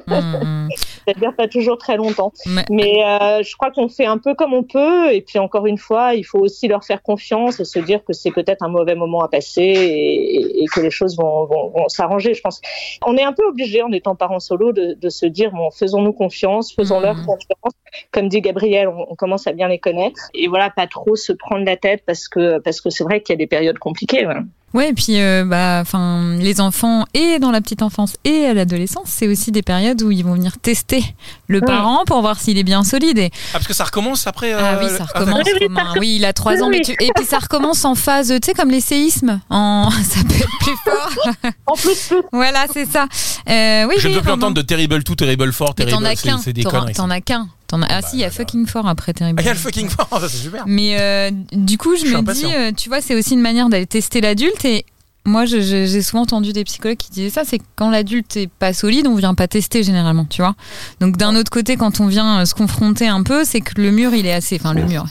Speaker 4: Mm, mm.
Speaker 5: C'est-à-dire pas toujours très longtemps.
Speaker 4: Mais-
Speaker 5: Mais euh, je crois qu'on fait un peu comme on peut. Et puis encore une fois, il faut aussi leur faire confiance et se dire que c'est peut-être un mauvais moment à passer et, et que les choses vont, vont, vont s'arranger. Je pense. On est un peu obligé, en étant parents solo, de, de se dire bon, faisons-nous confiance, faisons-leur
Speaker 4: Mhm.
Speaker 5: confiance. Comme dit Gabriel, on, commence à bien les connaître. Et voilà, pas trop se prendre la tête parce que parce que c'est vrai qu'il y a des périodes compliquées. voilà.
Speaker 4: Ouais, et puis euh, bah, enfin, les enfants et dans la petite enfance et à l'adolescence, c'est aussi des périodes où ils vont venir tester le
Speaker 5: Ouais.
Speaker 4: parent pour voir s'il est bien solide. Et
Speaker 2: Ah, parce que ça recommence après.
Speaker 4: ah
Speaker 2: euh,
Speaker 4: oui, ça
Speaker 2: ah,
Speaker 4: recommence.
Speaker 5: Oui, oui,
Speaker 4: Romain.
Speaker 5: ça-
Speaker 4: Oui, il a trois
Speaker 5: Oui,
Speaker 4: ans, mais
Speaker 5: oui.
Speaker 4: tu... et puis ça recommence en phase, tu sais, comme les séismes. En... Ça peut être plus fort.
Speaker 5: En plus, plus
Speaker 4: voilà, c'est ça. Euh, oui,
Speaker 2: Je ne veux plus entendre de Terrible 2, Terrible 4,
Speaker 4: Mais t'en
Speaker 2: Terrible.
Speaker 4: as
Speaker 2: C'est
Speaker 4: qu'un.
Speaker 2: ça.
Speaker 4: T'en as qu'un. T'en as- Ah
Speaker 2: bah,
Speaker 4: si, il y a fucking fort après Terrible.
Speaker 2: Ah, il y a le fucking 4, ça c'est super.
Speaker 4: Mais euh, du coup, je,
Speaker 2: Je
Speaker 4: me
Speaker 2: impatient.
Speaker 4: dis, euh, tu vois, c'est aussi une manière d'aller tester l'adulte. Et moi, j'ai souvent entendu des psychologues qui disaient ça, c'est que quand l'adulte est pas solide, on vient pas tester généralement, tu vois. Donc d'un autre côté, quand on vient euh, se confronter un peu, c'est que le mur, il est assez, enfin le mur,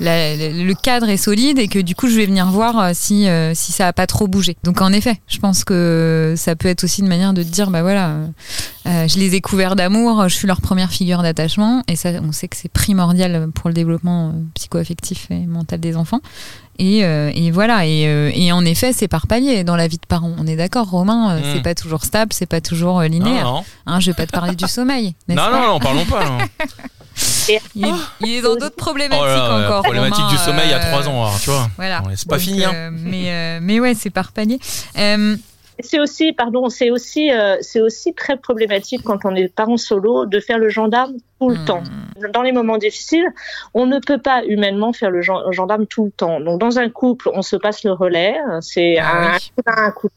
Speaker 4: la- le cadre est solide et que du coup, je vais venir voir euh, si euh, si ça a pas trop bougé. Donc en effet, je pense que ça peut être aussi une manière de te dire, bah voilà, euh, je les ai couverts d'amour, je suis leur première figure d'attachement, et ça, on sait que c'est primordial pour le développement psycho-affectif et mental des enfants. Et, euh, et voilà, et, euh, et en effet, c'est par palier dans la vie de parent. On est d'accord, Romain, euh,
Speaker 2: Mm.
Speaker 4: c'est pas toujours stable, c'est pas toujours euh,
Speaker 2: Non,
Speaker 4: linéaire.
Speaker 2: non.
Speaker 4: Hein, je vais pas te parler du sommeil. n'est-ce
Speaker 2: Non,
Speaker 4: pas
Speaker 2: non, non, parlons pas. non.
Speaker 4: Il est, il est dans d'autres problématiques
Speaker 2: Oh là là, la
Speaker 4: encore.
Speaker 2: problématique
Speaker 4: Romain,
Speaker 2: du sommeil à
Speaker 4: euh,
Speaker 2: 3 ans, alors, tu vois.
Speaker 4: Voilà.
Speaker 2: C'est pas
Speaker 4: Donc,
Speaker 2: fini. hein.
Speaker 4: euh, mais, euh, mais ouais, c'est par palier. Euh,
Speaker 5: C'est aussi, pardon, c'est aussi, euh, c'est aussi très problématique quand on est parent solo de faire le gendarme tout le
Speaker 4: hmm.
Speaker 5: temps. Dans les moments difficiles, on ne peut pas humainement faire le gen- gendarme tout le temps. Donc, dans un couple, on se passe le relais. C'est
Speaker 4: Ah
Speaker 5: un,
Speaker 4: oui.
Speaker 5: coup d'un, un coup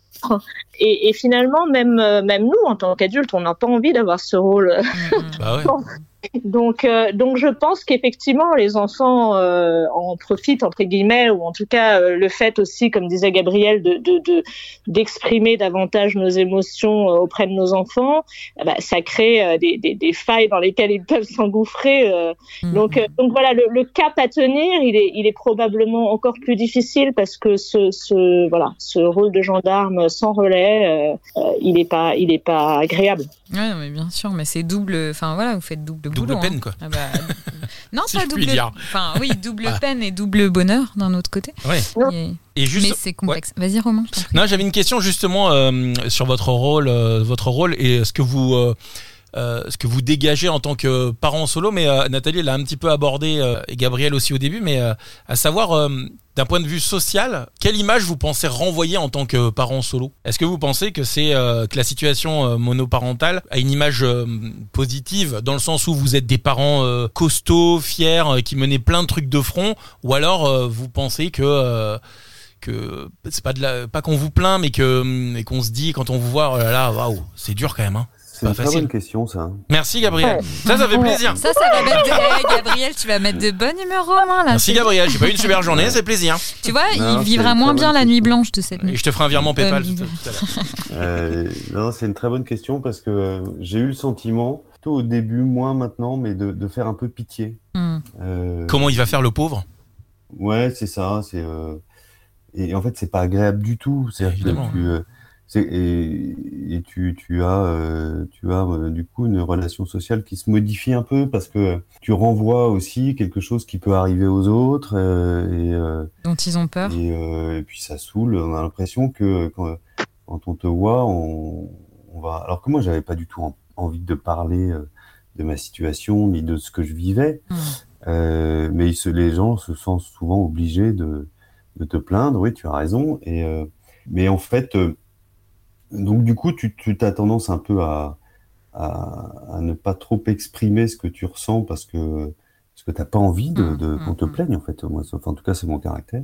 Speaker 5: et, et finalement, même, euh, même nous, en tant qu'adultes, on n'a pas envie d'avoir ce rôle.
Speaker 4: Mm, mm.
Speaker 2: Bah ouais.
Speaker 5: Donc, euh, donc je pense qu'effectivement, les enfants euh, en profitent entre guillemets, ou en tout cas euh, le fait aussi, comme disait Gabriel, de de- de- d'exprimer davantage nos émotions auprès de nos enfants, eh ben, ça crée des, des, des failles dans lesquelles ils peuvent s'engouffrer. euh.
Speaker 4: Mm,
Speaker 5: donc, donc voilà, le, le cap à tenir, il est, il est probablement encore plus difficile parce que ce, ce voilà, ce rôle de gendarme sans relais, il est pas, il est pas agréable.
Speaker 4: Non, mais bien sûr, mais c'est double. Enfin voilà, vous faites double,
Speaker 2: Double
Speaker 4: boulot.
Speaker 2: peine,
Speaker 4: hein.
Speaker 2: quoi.
Speaker 4: Ah bah, Non, pas double. Enfin, oui, double peine et double bonheur d'un autre côté.
Speaker 2: Ouais.
Speaker 4: Et... juste... Mais c'est complexe. Vas-y, Romain.
Speaker 2: Non, j'avais une question justement euh, sur votre rôle, euh, votre rôle et ce que vous. Euh, ce que vous dégagez en tant que parent solo, mais Nathalie l'a un petit peu abordé et Gabriel aussi au début, mais à savoir d'un point de vue social, quelle image vous pensez renvoyer en tant que parent solo? Est-ce que vous pensez que c'est euh, que la situation euh, monoparentale a une image euh, positive dans le sens où vous êtes des parents costauds, fiers, qui menaient plein de trucs de front, ou alors vous pensez que que c'est pas de la, pas qu'on vous plaint, mais que qu'on se dit quand on vous voit, oh là là, waouh, c'est dur quand même. Hein.
Speaker 3: C'est une très bonne question, ça.
Speaker 2: Merci, Gabriel. Ça, ça fait plaisir.
Speaker 4: Ça, ça va mettre de... Gabriel, tu vas mettre de bonne humeur, Romain, là.
Speaker 2: Merci, Gabriel. J'ai pas eu une super journée, c'est plaisir.
Speaker 4: Tu vois, il vivra moins bien la nuit blanche de cette nuit.
Speaker 2: Et je te ferai un virement PayPal tout,
Speaker 3: à l'heure. Euh, non, c'est une très bonne question parce que euh, j'ai eu le sentiment, plutôt au début, moins maintenant, mais de, de faire un peu pitié.
Speaker 2: Hmm. Euh... Comment il va faire le pauvre?
Speaker 3: Ouais, c'est ça. C'est euh... et en fait, c'est pas agréable du tout. C'est évidemment. Euh, et, et tu, tu, as, euh, tu as euh, du coup une relation sociale qui se modifie un peu parce que tu renvoies aussi quelque chose qui peut arriver aux autres euh,
Speaker 4: et, dont ils ont peur.
Speaker 3: Et, puis ça saoule. On a l'impression que quand, quand, on te voit, on, on va. Alors que moi, j'avais pas du tout envie de parler de ma situation ni de ce que je vivais, mmh. mais les gens se sentent souvent obligés de, de te plaindre. Oui, tu as raison. Et mais en fait donc du coup, tu, tu as tendance un peu à, à, à, ne pas trop exprimer ce que tu ressens parce que parce que t'as pas envie de, mmh, de qu'on te mmh, mmh. plaigne en fait. Moi, enfin, en tout cas, c'est mon caractère.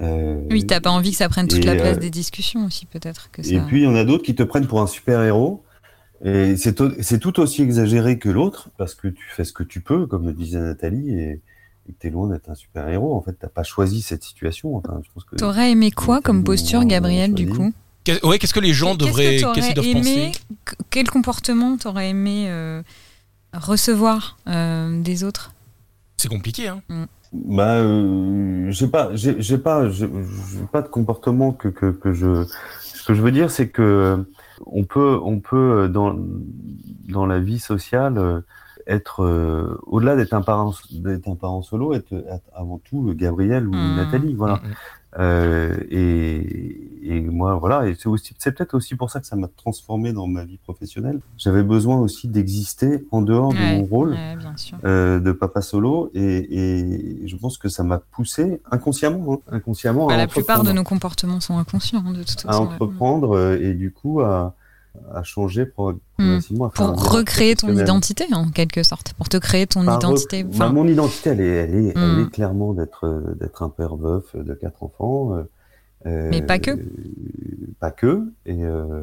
Speaker 4: Euh, oui, t'as pas envie que ça prenne toute la place euh, des discussions aussi, peut-être. Que
Speaker 3: ça... Et puis il y en a d'autres qui te prennent pour un super héros. Et c'est tout aussi exagéré que l'autre parce que tu fais ce que tu peux, comme le disait Nathalie, et, et tu es loin d'être un super héros. En fait, t'as pas choisi cette situation. Enfin,
Speaker 4: je pense que. T'aurais aimé quoi comme posture, Gabriel, du coup?
Speaker 2: Ouais, qu'est-ce que les gens devraient, qu'est-ce qu'ils doivent penser
Speaker 4: Quel comportement t'aurais aimé euh, recevoir euh, des autres?
Speaker 2: C'est compliqué, hein.
Speaker 3: Mm. Bah, euh, j'ai pas, j'ai pas, j'ai pas de comportement que, que, que je. Ce que je veux dire, c'est que on peut, on peut dans dans la vie sociale être au-delà d'être un parent, d'être un parent solo, être, avant tout Gabriel ou mm. Nathalie, voilà. Mm, euh, et, et, moi, voilà, et c'est aussi, c'est peut-être aussi pour ça que ça m'a transformé dans ma vie professionnelle. J'avais besoin aussi d'exister en dehors de mon rôle euh, de papa solo, et, et, je pense que ça m'a poussé inconsciemment, hein, inconsciemment.
Speaker 4: Bah, la plupart de nos comportements sont inconscients, hein, de toute façon.
Speaker 3: À entreprendre euh, et du coup à à changer
Speaker 4: hmm. Pour recréer ton identité, en quelque sorte, pour te créer ton identité.
Speaker 3: Bah, mon identité, elle est, elle est, elle est hmm. clairement d'être, d'être un père veuf de quatre enfants.
Speaker 4: Euh, Mais pas que.
Speaker 3: pas que. Et, euh,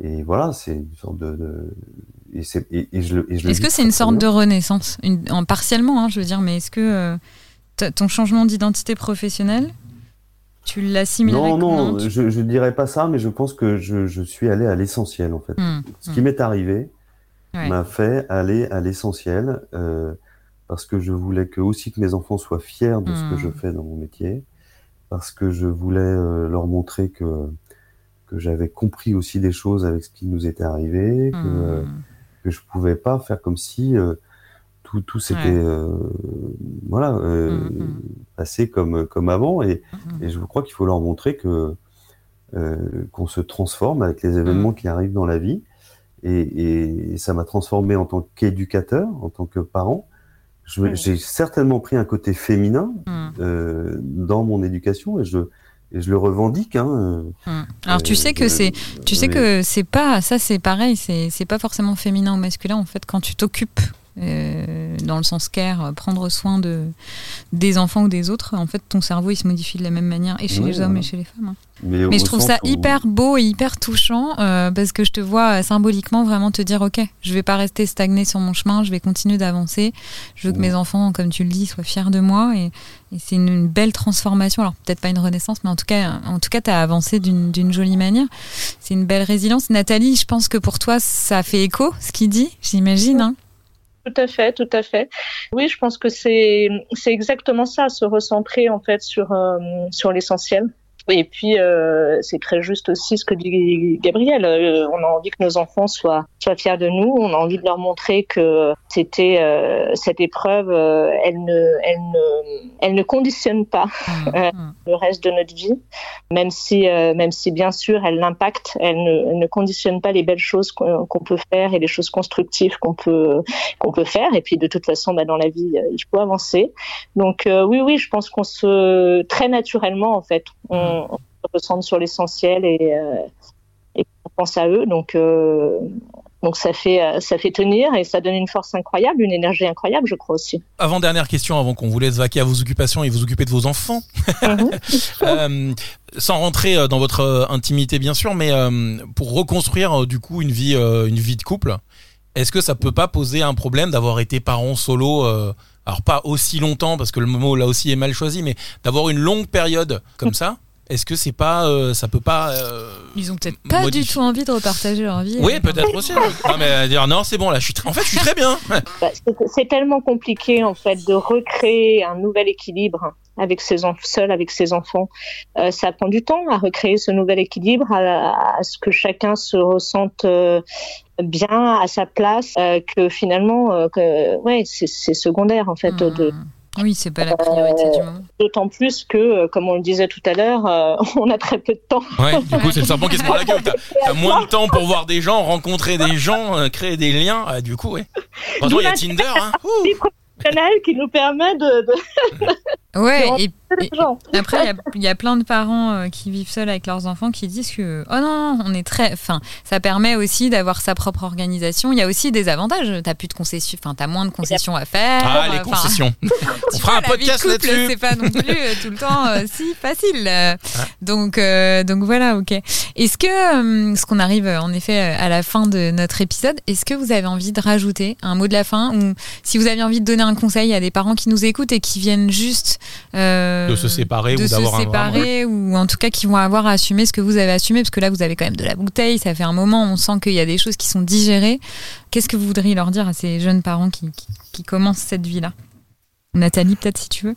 Speaker 3: et voilà, c'est une sorte de. de et, c'est, et, je,
Speaker 4: est-ce que c'est une sorte de renaissance? Une, en, Partiellement, hein, je veux dire, mais est-ce que euh, ton changement d'identité professionnelle, tu l'assimilerais
Speaker 3: Non, non, je ne dirais pas ça, mais je pense que je, je suis allé à l'essentiel, en fait. Hmm, Ce qui hmm. m'est arrivé m'a fait aller à l'essentiel, euh, parce que je voulais que aussi que mes enfants soient fiers de ce que je hmm. fais dans mon métier, parce que je voulais euh, leur montrer que, que j'avais compris aussi des choses avec ce qui nous était arrivé, que, que je pouvais pas faire comme si... Tout, tout s'était euh, voilà euh, mm, mm. passé comme comme avant. Et, mm, et je crois qu'il faut leur montrer que euh, qu'on se transforme avec les événements qui arrivent dans la vie. Et, et ça m'a transformé en tant qu'éducateur en tant que parent. J'ai certainement pris un côté féminin euh, dans mon éducation et je et je le revendique. Hein,
Speaker 4: Alors tu sais que c'est, tu sais que c'est pas ça, c'est pareil, c'est c'est pas forcément féminin ou masculin en fait quand tu t'occupes euh, dans le sens care, prendre soin de, des enfants ou des autres, en fait, ton cerveau, il se modifie de la même manière, et chez les hommes et chez les femmes. Hein. Mais, je trouve ça hyper beau et hyper touchant, euh, parce que je te vois euh, symboliquement vraiment te dire, OK, je vais pas rester stagné sur mon chemin, je vais continuer d'avancer, je veux que mes enfants, comme tu le dis, soient fiers de moi, et, c'est une, belle transformation. Alors, peut-être pas une renaissance, mais en tout cas, en tout cas, tu as avancé d'une jolie manière. C'est une belle résilience. Nathalie, je pense que pour toi, ça fait écho, ce qu'il dit, j'imagine. Hein
Speaker 5: tout à fait, tout à fait. Oui, je pense que c'est exactement ça, se recentrer en fait sur euh, sur l'essentiel. Et puis, euh, c'est très juste aussi ce que dit Gabriel. Euh, on a envie que nos enfants soient, soient fiers de nous. On a envie de leur montrer que c'était euh, cette épreuve, euh, elle ne, elle ne, elle ne conditionne pas
Speaker 4: Mmh,
Speaker 5: euh,
Speaker 4: mmh.
Speaker 5: le reste de notre vie, même si, euh, même si bien sûr, elle l'impacte. Elle ne, elle ne conditionne pas les belles choses qu'on peut faire et les choses constructives qu'on peut, qu'on peut faire. Et puis, de toute façon, bah, dans la vie, il faut avancer. Donc, euh, oui, oui, je pense qu'on se, très naturellement, en fait, on, on se recentre sur l'essentiel et, euh, et on pense à eux. Donc, euh, donc ça fait, euh, ça fait tenir et ça donne une force incroyable, une énergie incroyable, je crois aussi.
Speaker 2: Avant dernière question, avant qu'on vous laisse vaquer à vos occupations et vous occuper de vos enfants.
Speaker 5: Mhm.
Speaker 2: Euh, sans rentrer dans votre intimité bien sûr, mais euh, pour reconstruire du coup une vie, euh, une vie de couple, est-ce que ça peut pas poser un problème d'avoir été parent solo alors pas aussi longtemps parce que le mot là aussi est mal choisi, mais d'avoir une longue période comme ça? Est-ce que c'est pas, euh, ça peut pas euh,
Speaker 4: Ils ont peut-être pas du tout envie de repartager leur vie.
Speaker 2: Oui, peut-être aussi. Non mais euh, dire non, c'est bon là, je suis en fait je suis très bien.
Speaker 5: Bah, c'est- tellement compliqué en fait de recréer un nouvel équilibre avec ses enfants, seul avec ses enfants. Euh, ça prend du temps à recréer ce nouvel équilibre, à, à ce que chacun se ressente euh, bien à sa place, euh, que finalement, euh, que, ouais, c'est c'est secondaire en fait.
Speaker 4: mmh.
Speaker 5: de-
Speaker 4: Oui, c'est pas la priorité du moment.
Speaker 5: D'autant plus que, euh, comme on le disait tout à l'heure, euh, on a très peu de temps.
Speaker 2: Ouais, du coup c'est le serpent qui se prend la gueule. T'as t'as moins de temps pour voir des gens, rencontrer des gens, euh, créer des liens. Ah, du coup, ouais. Heureusement, il y a Tinder. Hein.
Speaker 5: Qui nous permet de, de,
Speaker 4: Ouais, et. Après, il y a- il y, a plein de parents euh, qui vivent seuls avec leurs enfants qui disent que oh non, on est très. Enfin, ça permet aussi d'avoir sa propre organisation. Il y a aussi des avantages. T'as plus de concessions. Enfin, t'as moins de concessions à faire.
Speaker 2: Ah, les concessions. On
Speaker 4: tu
Speaker 2: fera
Speaker 4: vois,
Speaker 2: un podcast
Speaker 4: couple,
Speaker 2: là-dessus.
Speaker 4: C'est pas non plus euh, tout le temps euh, si facile. euh. Donc, euh, donc voilà, ok. Est-ce que, euh, ce qu'on arrive en effet à la fin de notre épisode, est-ce que vous avez envie de rajouter un mot de la fin ou si vous avez envie de donner un conseil à des parents qui nous écoutent et qui viennent juste euh,
Speaker 2: De se séparer
Speaker 4: de
Speaker 2: ou
Speaker 4: se
Speaker 2: d'avoir un
Speaker 4: séparer ou en tout cas qui vont avoir à assumer ce que vous avez assumé parce que là vous avez quand même de la bouteille, ça fait un moment, on sent qu'il y a des choses qui sont digérées. Qu'est-ce que vous voudriez leur dire à ces jeunes parents qui, qui, qui commencent cette vie-là? Nathalie, peut-être si tu veux.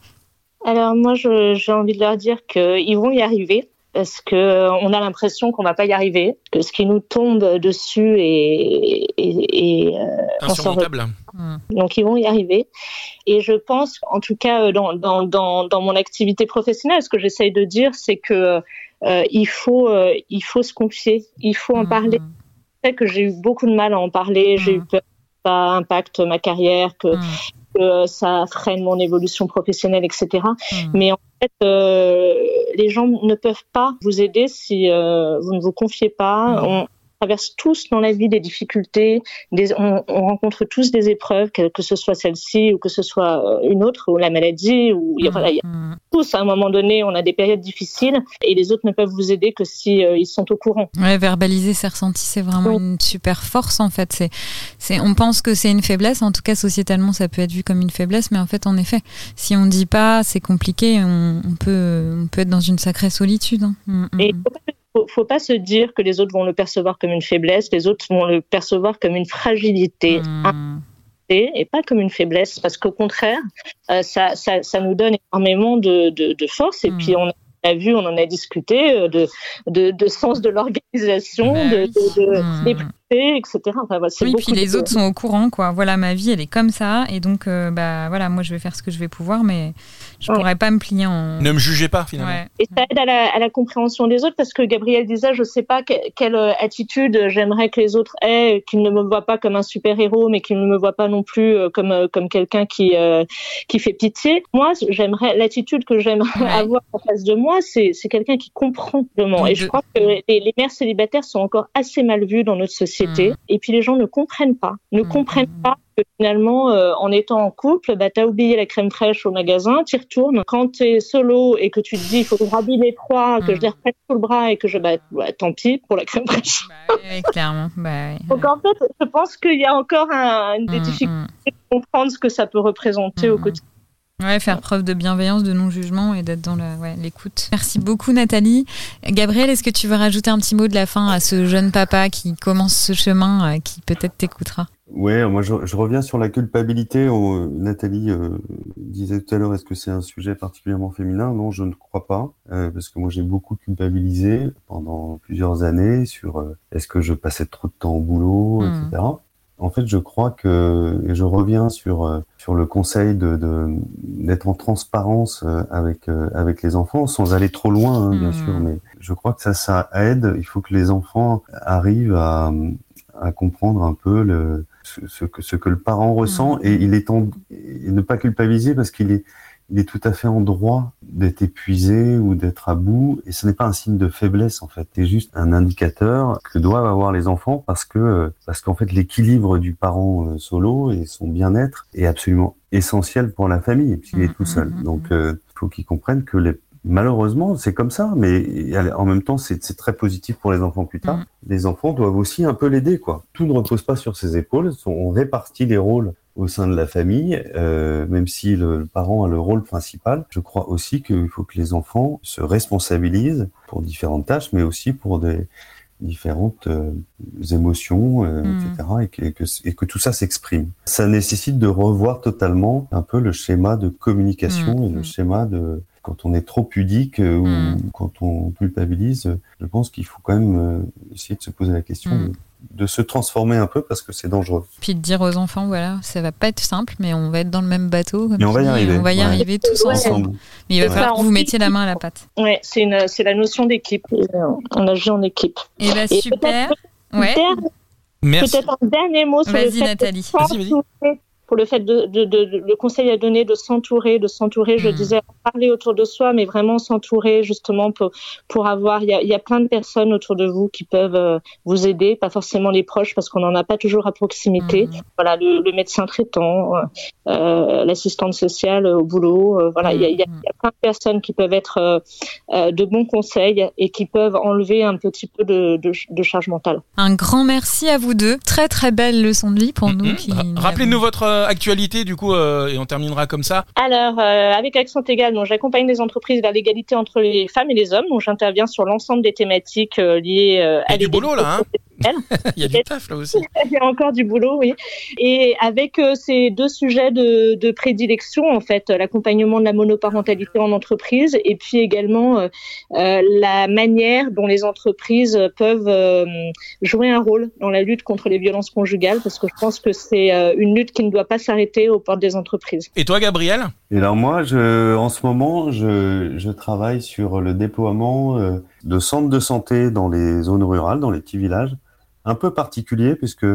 Speaker 5: Alors moi, je- j'ai envie de leur dire qu'ils vont y arriver parce que euh, on a l'impression qu'on va pas y arriver, que ce qui nous tombe dessus est, est- est, euh,
Speaker 2: insurmontable.
Speaker 5: donc ils vont y arriver. Et je pense, en tout cas euh, dans, dans, dans, dans mon activité professionnelle, ce que j'essaye de dire, c'est que euh, il faut euh, il faut se confier, il faut en parler.
Speaker 4: Mmh.
Speaker 5: Je sais que j'ai eu beaucoup de mal à en parler, j'ai eu
Speaker 4: Mhm.
Speaker 5: peur que ça impacte ma carrière, que,
Speaker 4: Mmh.
Speaker 5: Que ça freine mon évolution professionnelle, etc.
Speaker 4: Mmh.
Speaker 5: Mais en fait, euh, les gens ne peuvent pas vous aider si euh, vous ne vous confiez pas. On traverse tous dans la vie des difficultés, des, on, on rencontre tous des épreuves, que, que ce soit celle-ci ou que ce soit euh, une autre, ou la maladie, ou il y a- voilà,
Speaker 4: Mmh.
Speaker 5: tous à un moment donné, on a des périodes difficiles et les autres ne peuvent vous aider que si euh, ils sont au courant.
Speaker 4: Ouais, verbaliser ses ressentis, c'est vraiment
Speaker 5: Oui.
Speaker 4: une super force en fait. C'est, c'est, on pense que c'est une faiblesse, en tout cas sociétalement ça peut être vu comme une faiblesse, mais en fait en effet, si on dit pas, c'est compliqué, on, on peut, on peut être dans une sacrée solitude. hein. Mm, mm,
Speaker 5: Et. Faut pas, faut, pas se dire que les autres vont le percevoir comme une faiblesse, les autres vont le percevoir comme une fragilité.
Speaker 4: Mm.
Speaker 5: et pas comme une faiblesse, parce qu'au contraire, euh, ça, ça, ça nous donne énormément de, de, de force. Et
Speaker 4: Mm.
Speaker 5: puis, on a vu, on en a discuté, euh, de, de, de sens de l'organisation,
Speaker 4: Bah
Speaker 5: de, de, de- Priorités, etc. Enfin,
Speaker 4: Oui, puis les
Speaker 5: de-
Speaker 4: autres sont au courant, quoi. Voilà, ma vie, elle est comme ça, et donc, euh, bah voilà, moi je vais faire ce que je vais pouvoir, mais je
Speaker 5: Ouais.
Speaker 4: pourrais pas me plier en.
Speaker 2: Ne me jugez pas finalement.
Speaker 4: Ouais.
Speaker 5: Et ça aide à la, à la compréhension des autres parce que Gabriel disait, je sais pas que- quelle euh, attitude j'aimerais que les autres aient, qu'ils ne me voient pas comme un super héros, mais qu'ils ne me voient pas non plus euh, comme comme quelqu'un qui euh, qui fait pitié. Moi, j'aimerais l'attitude que j'aimerais
Speaker 4: Ouais.
Speaker 5: avoir en face de moi, c'est c'est quelqu'un qui comprend vraiment.
Speaker 4: Donc
Speaker 5: Et je crois que les, les mères célibataires sont encore assez mal vues dans notre société.
Speaker 4: Mm.
Speaker 5: Et puis les gens ne comprennent pas, ne
Speaker 4: Mm,
Speaker 5: comprennent
Speaker 4: mm,
Speaker 5: pas que finalement, euh, en étant en couple, bah, t'as oublié la crème fraîche au magasin, t'y retournes. Quand t'es solo et que tu te dis, il faut que je rhabille les trois, que je les reprenne sous le bras et que je, bah, bah, tant pis pour la crème fraîche.
Speaker 4: Bah, ouais, clairement. Bah.
Speaker 5: Donc en fait, je pense qu'il y a encore un, des
Speaker 4: Mm,
Speaker 5: difficultés de comprendre ce que ça peut représenter au quotidien.
Speaker 4: Ouais, faire preuve de bienveillance, de non-jugement et d'être dans la- ouais, l'écoute. Merci beaucoup Nathalie. Gabriel, est-ce que tu veux rajouter un petit mot de la fin à ce jeune papa qui commence ce chemin, euh, qui peut-être t'écoutera?
Speaker 3: Ouais, moi je, reviens sur la culpabilité. Nathalie euh, disait tout à l'heure, est-ce que c'est un sujet particulièrement féminin? Non, je ne crois pas, euh, parce que moi j'ai beaucoup culpabilisé pendant plusieurs années sur euh, est-ce que je passais trop de temps au boulot, etc. En fait, je crois que, et je reviens sur sur le conseil de d'être en transparence avec avec les enfants, sans aller trop loin, hein, bien hmm. sûr, mais je crois que ça ça aide. Il faut que les enfants arrivent à à comprendre un peu le ce, que, ce que le parent ressent et il est en, et ne pas culpabiliser parce qu'il est, il est tout à fait en droit d'être épuisé ou d'être à bout et ce n'est pas un signe de faiblesse en fait c'est juste un indicateur que doivent avoir les enfants parce que parce qu'en fait l'équilibre du parent euh, solo et son bien-être est absolument essentiel pour la famille puisqu'il est mmh, tout seul mmh, mmh, donc euh, il faut qu'ils comprennent que les Malheureusement, c'est comme ça, mais en même temps, c'est très positif pour les enfants plus tard. Les enfants doivent aussi un peu l'aider, quoi. Tout ne repose pas sur ses épaules. On répartit les rôles au sein de la famille, euh, même si le, parent a le rôle principal. Je crois aussi qu'il faut que les enfants se responsabilisent pour différentes tâches, mais aussi pour des différentes euh, émotions, euh, mm. etc., et que, et, que, et que, tout ça s'exprime. Ça nécessite de revoir totalement un peu le schéma de communication mm. et le schéma de quand on est trop pudique euh, ou hmm. quand on culpabilise, je pense qu'il faut quand même euh, essayer de se poser la question hmm. de, se transformer un peu parce que c'est dangereux.
Speaker 4: Puis de dire aux enfants, voilà, ça va pas être simple, mais on va être dans le même bateau.
Speaker 3: mais on va y arriver.
Speaker 4: On va y arriver tous ensemble. Mais il va falloir que vous mettiez la main à la pâte.
Speaker 5: Ouais, c'est la notion d'équipe. On agit en équipe.
Speaker 4: Eh ben, Et super. Ouais.
Speaker 5: Peut-être un dernier mot sur le
Speaker 4: fait Nathalie. Vas-y,
Speaker 5: vas-y pour le fait de, de, de, le conseil à donner de s'entourer, de s'entourer, je hmm. disais parler autour de soi, mais vraiment s'entourer justement pour pour avoir. Il y a, il y a plein de personnes autour de vous qui peuvent euh, vous aider, pas forcément les proches parce qu'on n'en a pas toujours à proximité. Hmm. Voilà, le, le, médecin traitant, euh, euh l'assistante sociale au boulot. Euh, voilà, il y, a, il, y a, plein de personnes qui peuvent être de bons conseils et qui peuvent enlever un petit peu de, de, charge mentale.
Speaker 4: Un grand merci à vous deux. Très très belle leçon de vie pour nous.
Speaker 2: Rappelez-nous votre euh, actualité du coup euh, et on terminera comme ça
Speaker 5: Alors euh, avec Accent Égal, j'accompagne les entreprises vers l'égalité entre les femmes et les hommes. Donc j'interviens sur l'ensemble des thématiques liées à
Speaker 2: l'égalité. du boulot là, hein Il y a du taf là aussi.
Speaker 5: Il y a encore du boulot, oui. Et avec ces deux sujets de, de prédilection, en fait, l'accompagnement de la monoparentalité en entreprise et puis également euh, la manière dont les entreprises peuvent euh, jouer un rôle dans la lutte contre les violences conjugales, parce que je pense que c'est une lutte qui ne doit pas s'arrêter aux portes des entreprises.
Speaker 2: Et toi, Gabriel
Speaker 3: Et alors moi, je, en ce moment, je, je travaille sur le déploiement euh, de centres de santé dans les zones rurales, dans les petits villages, un peu particulier puisque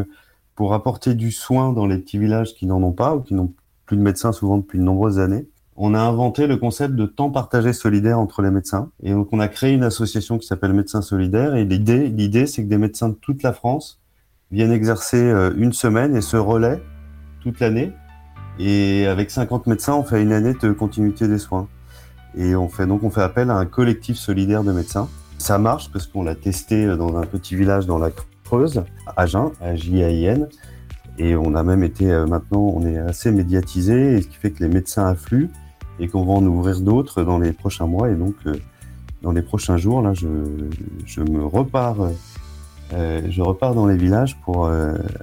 Speaker 3: pour apporter du soin dans les petits villages qui n'en ont pas ou qui n'ont plus de médecins souvent depuis de nombreuses années, on a inventé le concept de temps partagé solidaire entre les médecins. Et donc, on a créé une association qui s'appelle Médecins Solidaires. Et l'idée, l'idée, c'est que des médecins de toute la France viennent exercer euh, une semaine et se relaient toute l'année. Et avec 50 médecins, on fait une année de continuité des soins. Et on fait donc on fait appel à un collectif solidaire de médecins. Ça marche parce qu'on l'a testé dans un petit village dans la Creuse, à Agen, à J-A-I-N. Et on a même été euh, maintenant, on est assez médiatisé, ce qui fait que les médecins affluent et qu'on va en ouvrir d'autres dans les prochains mois. Et donc, euh, dans les prochains jours, là, je, je me repars euh, euh, je repars dans les villages pour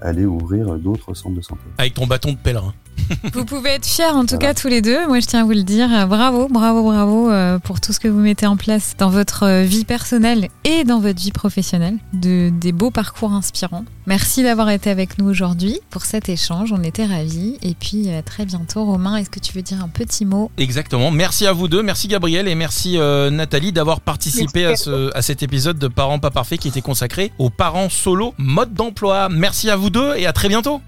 Speaker 3: aller ouvrir d'autres centres de santé.
Speaker 2: Avec ton bâton de pèlerin.
Speaker 4: vous pouvez être fiers en tout cas tous les deux. Moi je tiens à vous le dire. Bravo, bravo, bravo euh, pour tout ce que vous mettez en place dans votre vie personnelle et dans votre vie professionnelle. De, des beaux parcours inspirants. Merci d'avoir été avec nous aujourd'hui pour cet échange. On était ravis. Et puis à très bientôt. Romain, est-ce que tu veux dire un petit mot?
Speaker 2: Exactement. Merci à vous deux. Merci Gabriel et merci Nathalie d'avoir participé à, ce, à cet épisode de Parents pas parfaits qui était consacré aux parents solo mode d'emploi. Merci à vous deux et à très bientôt.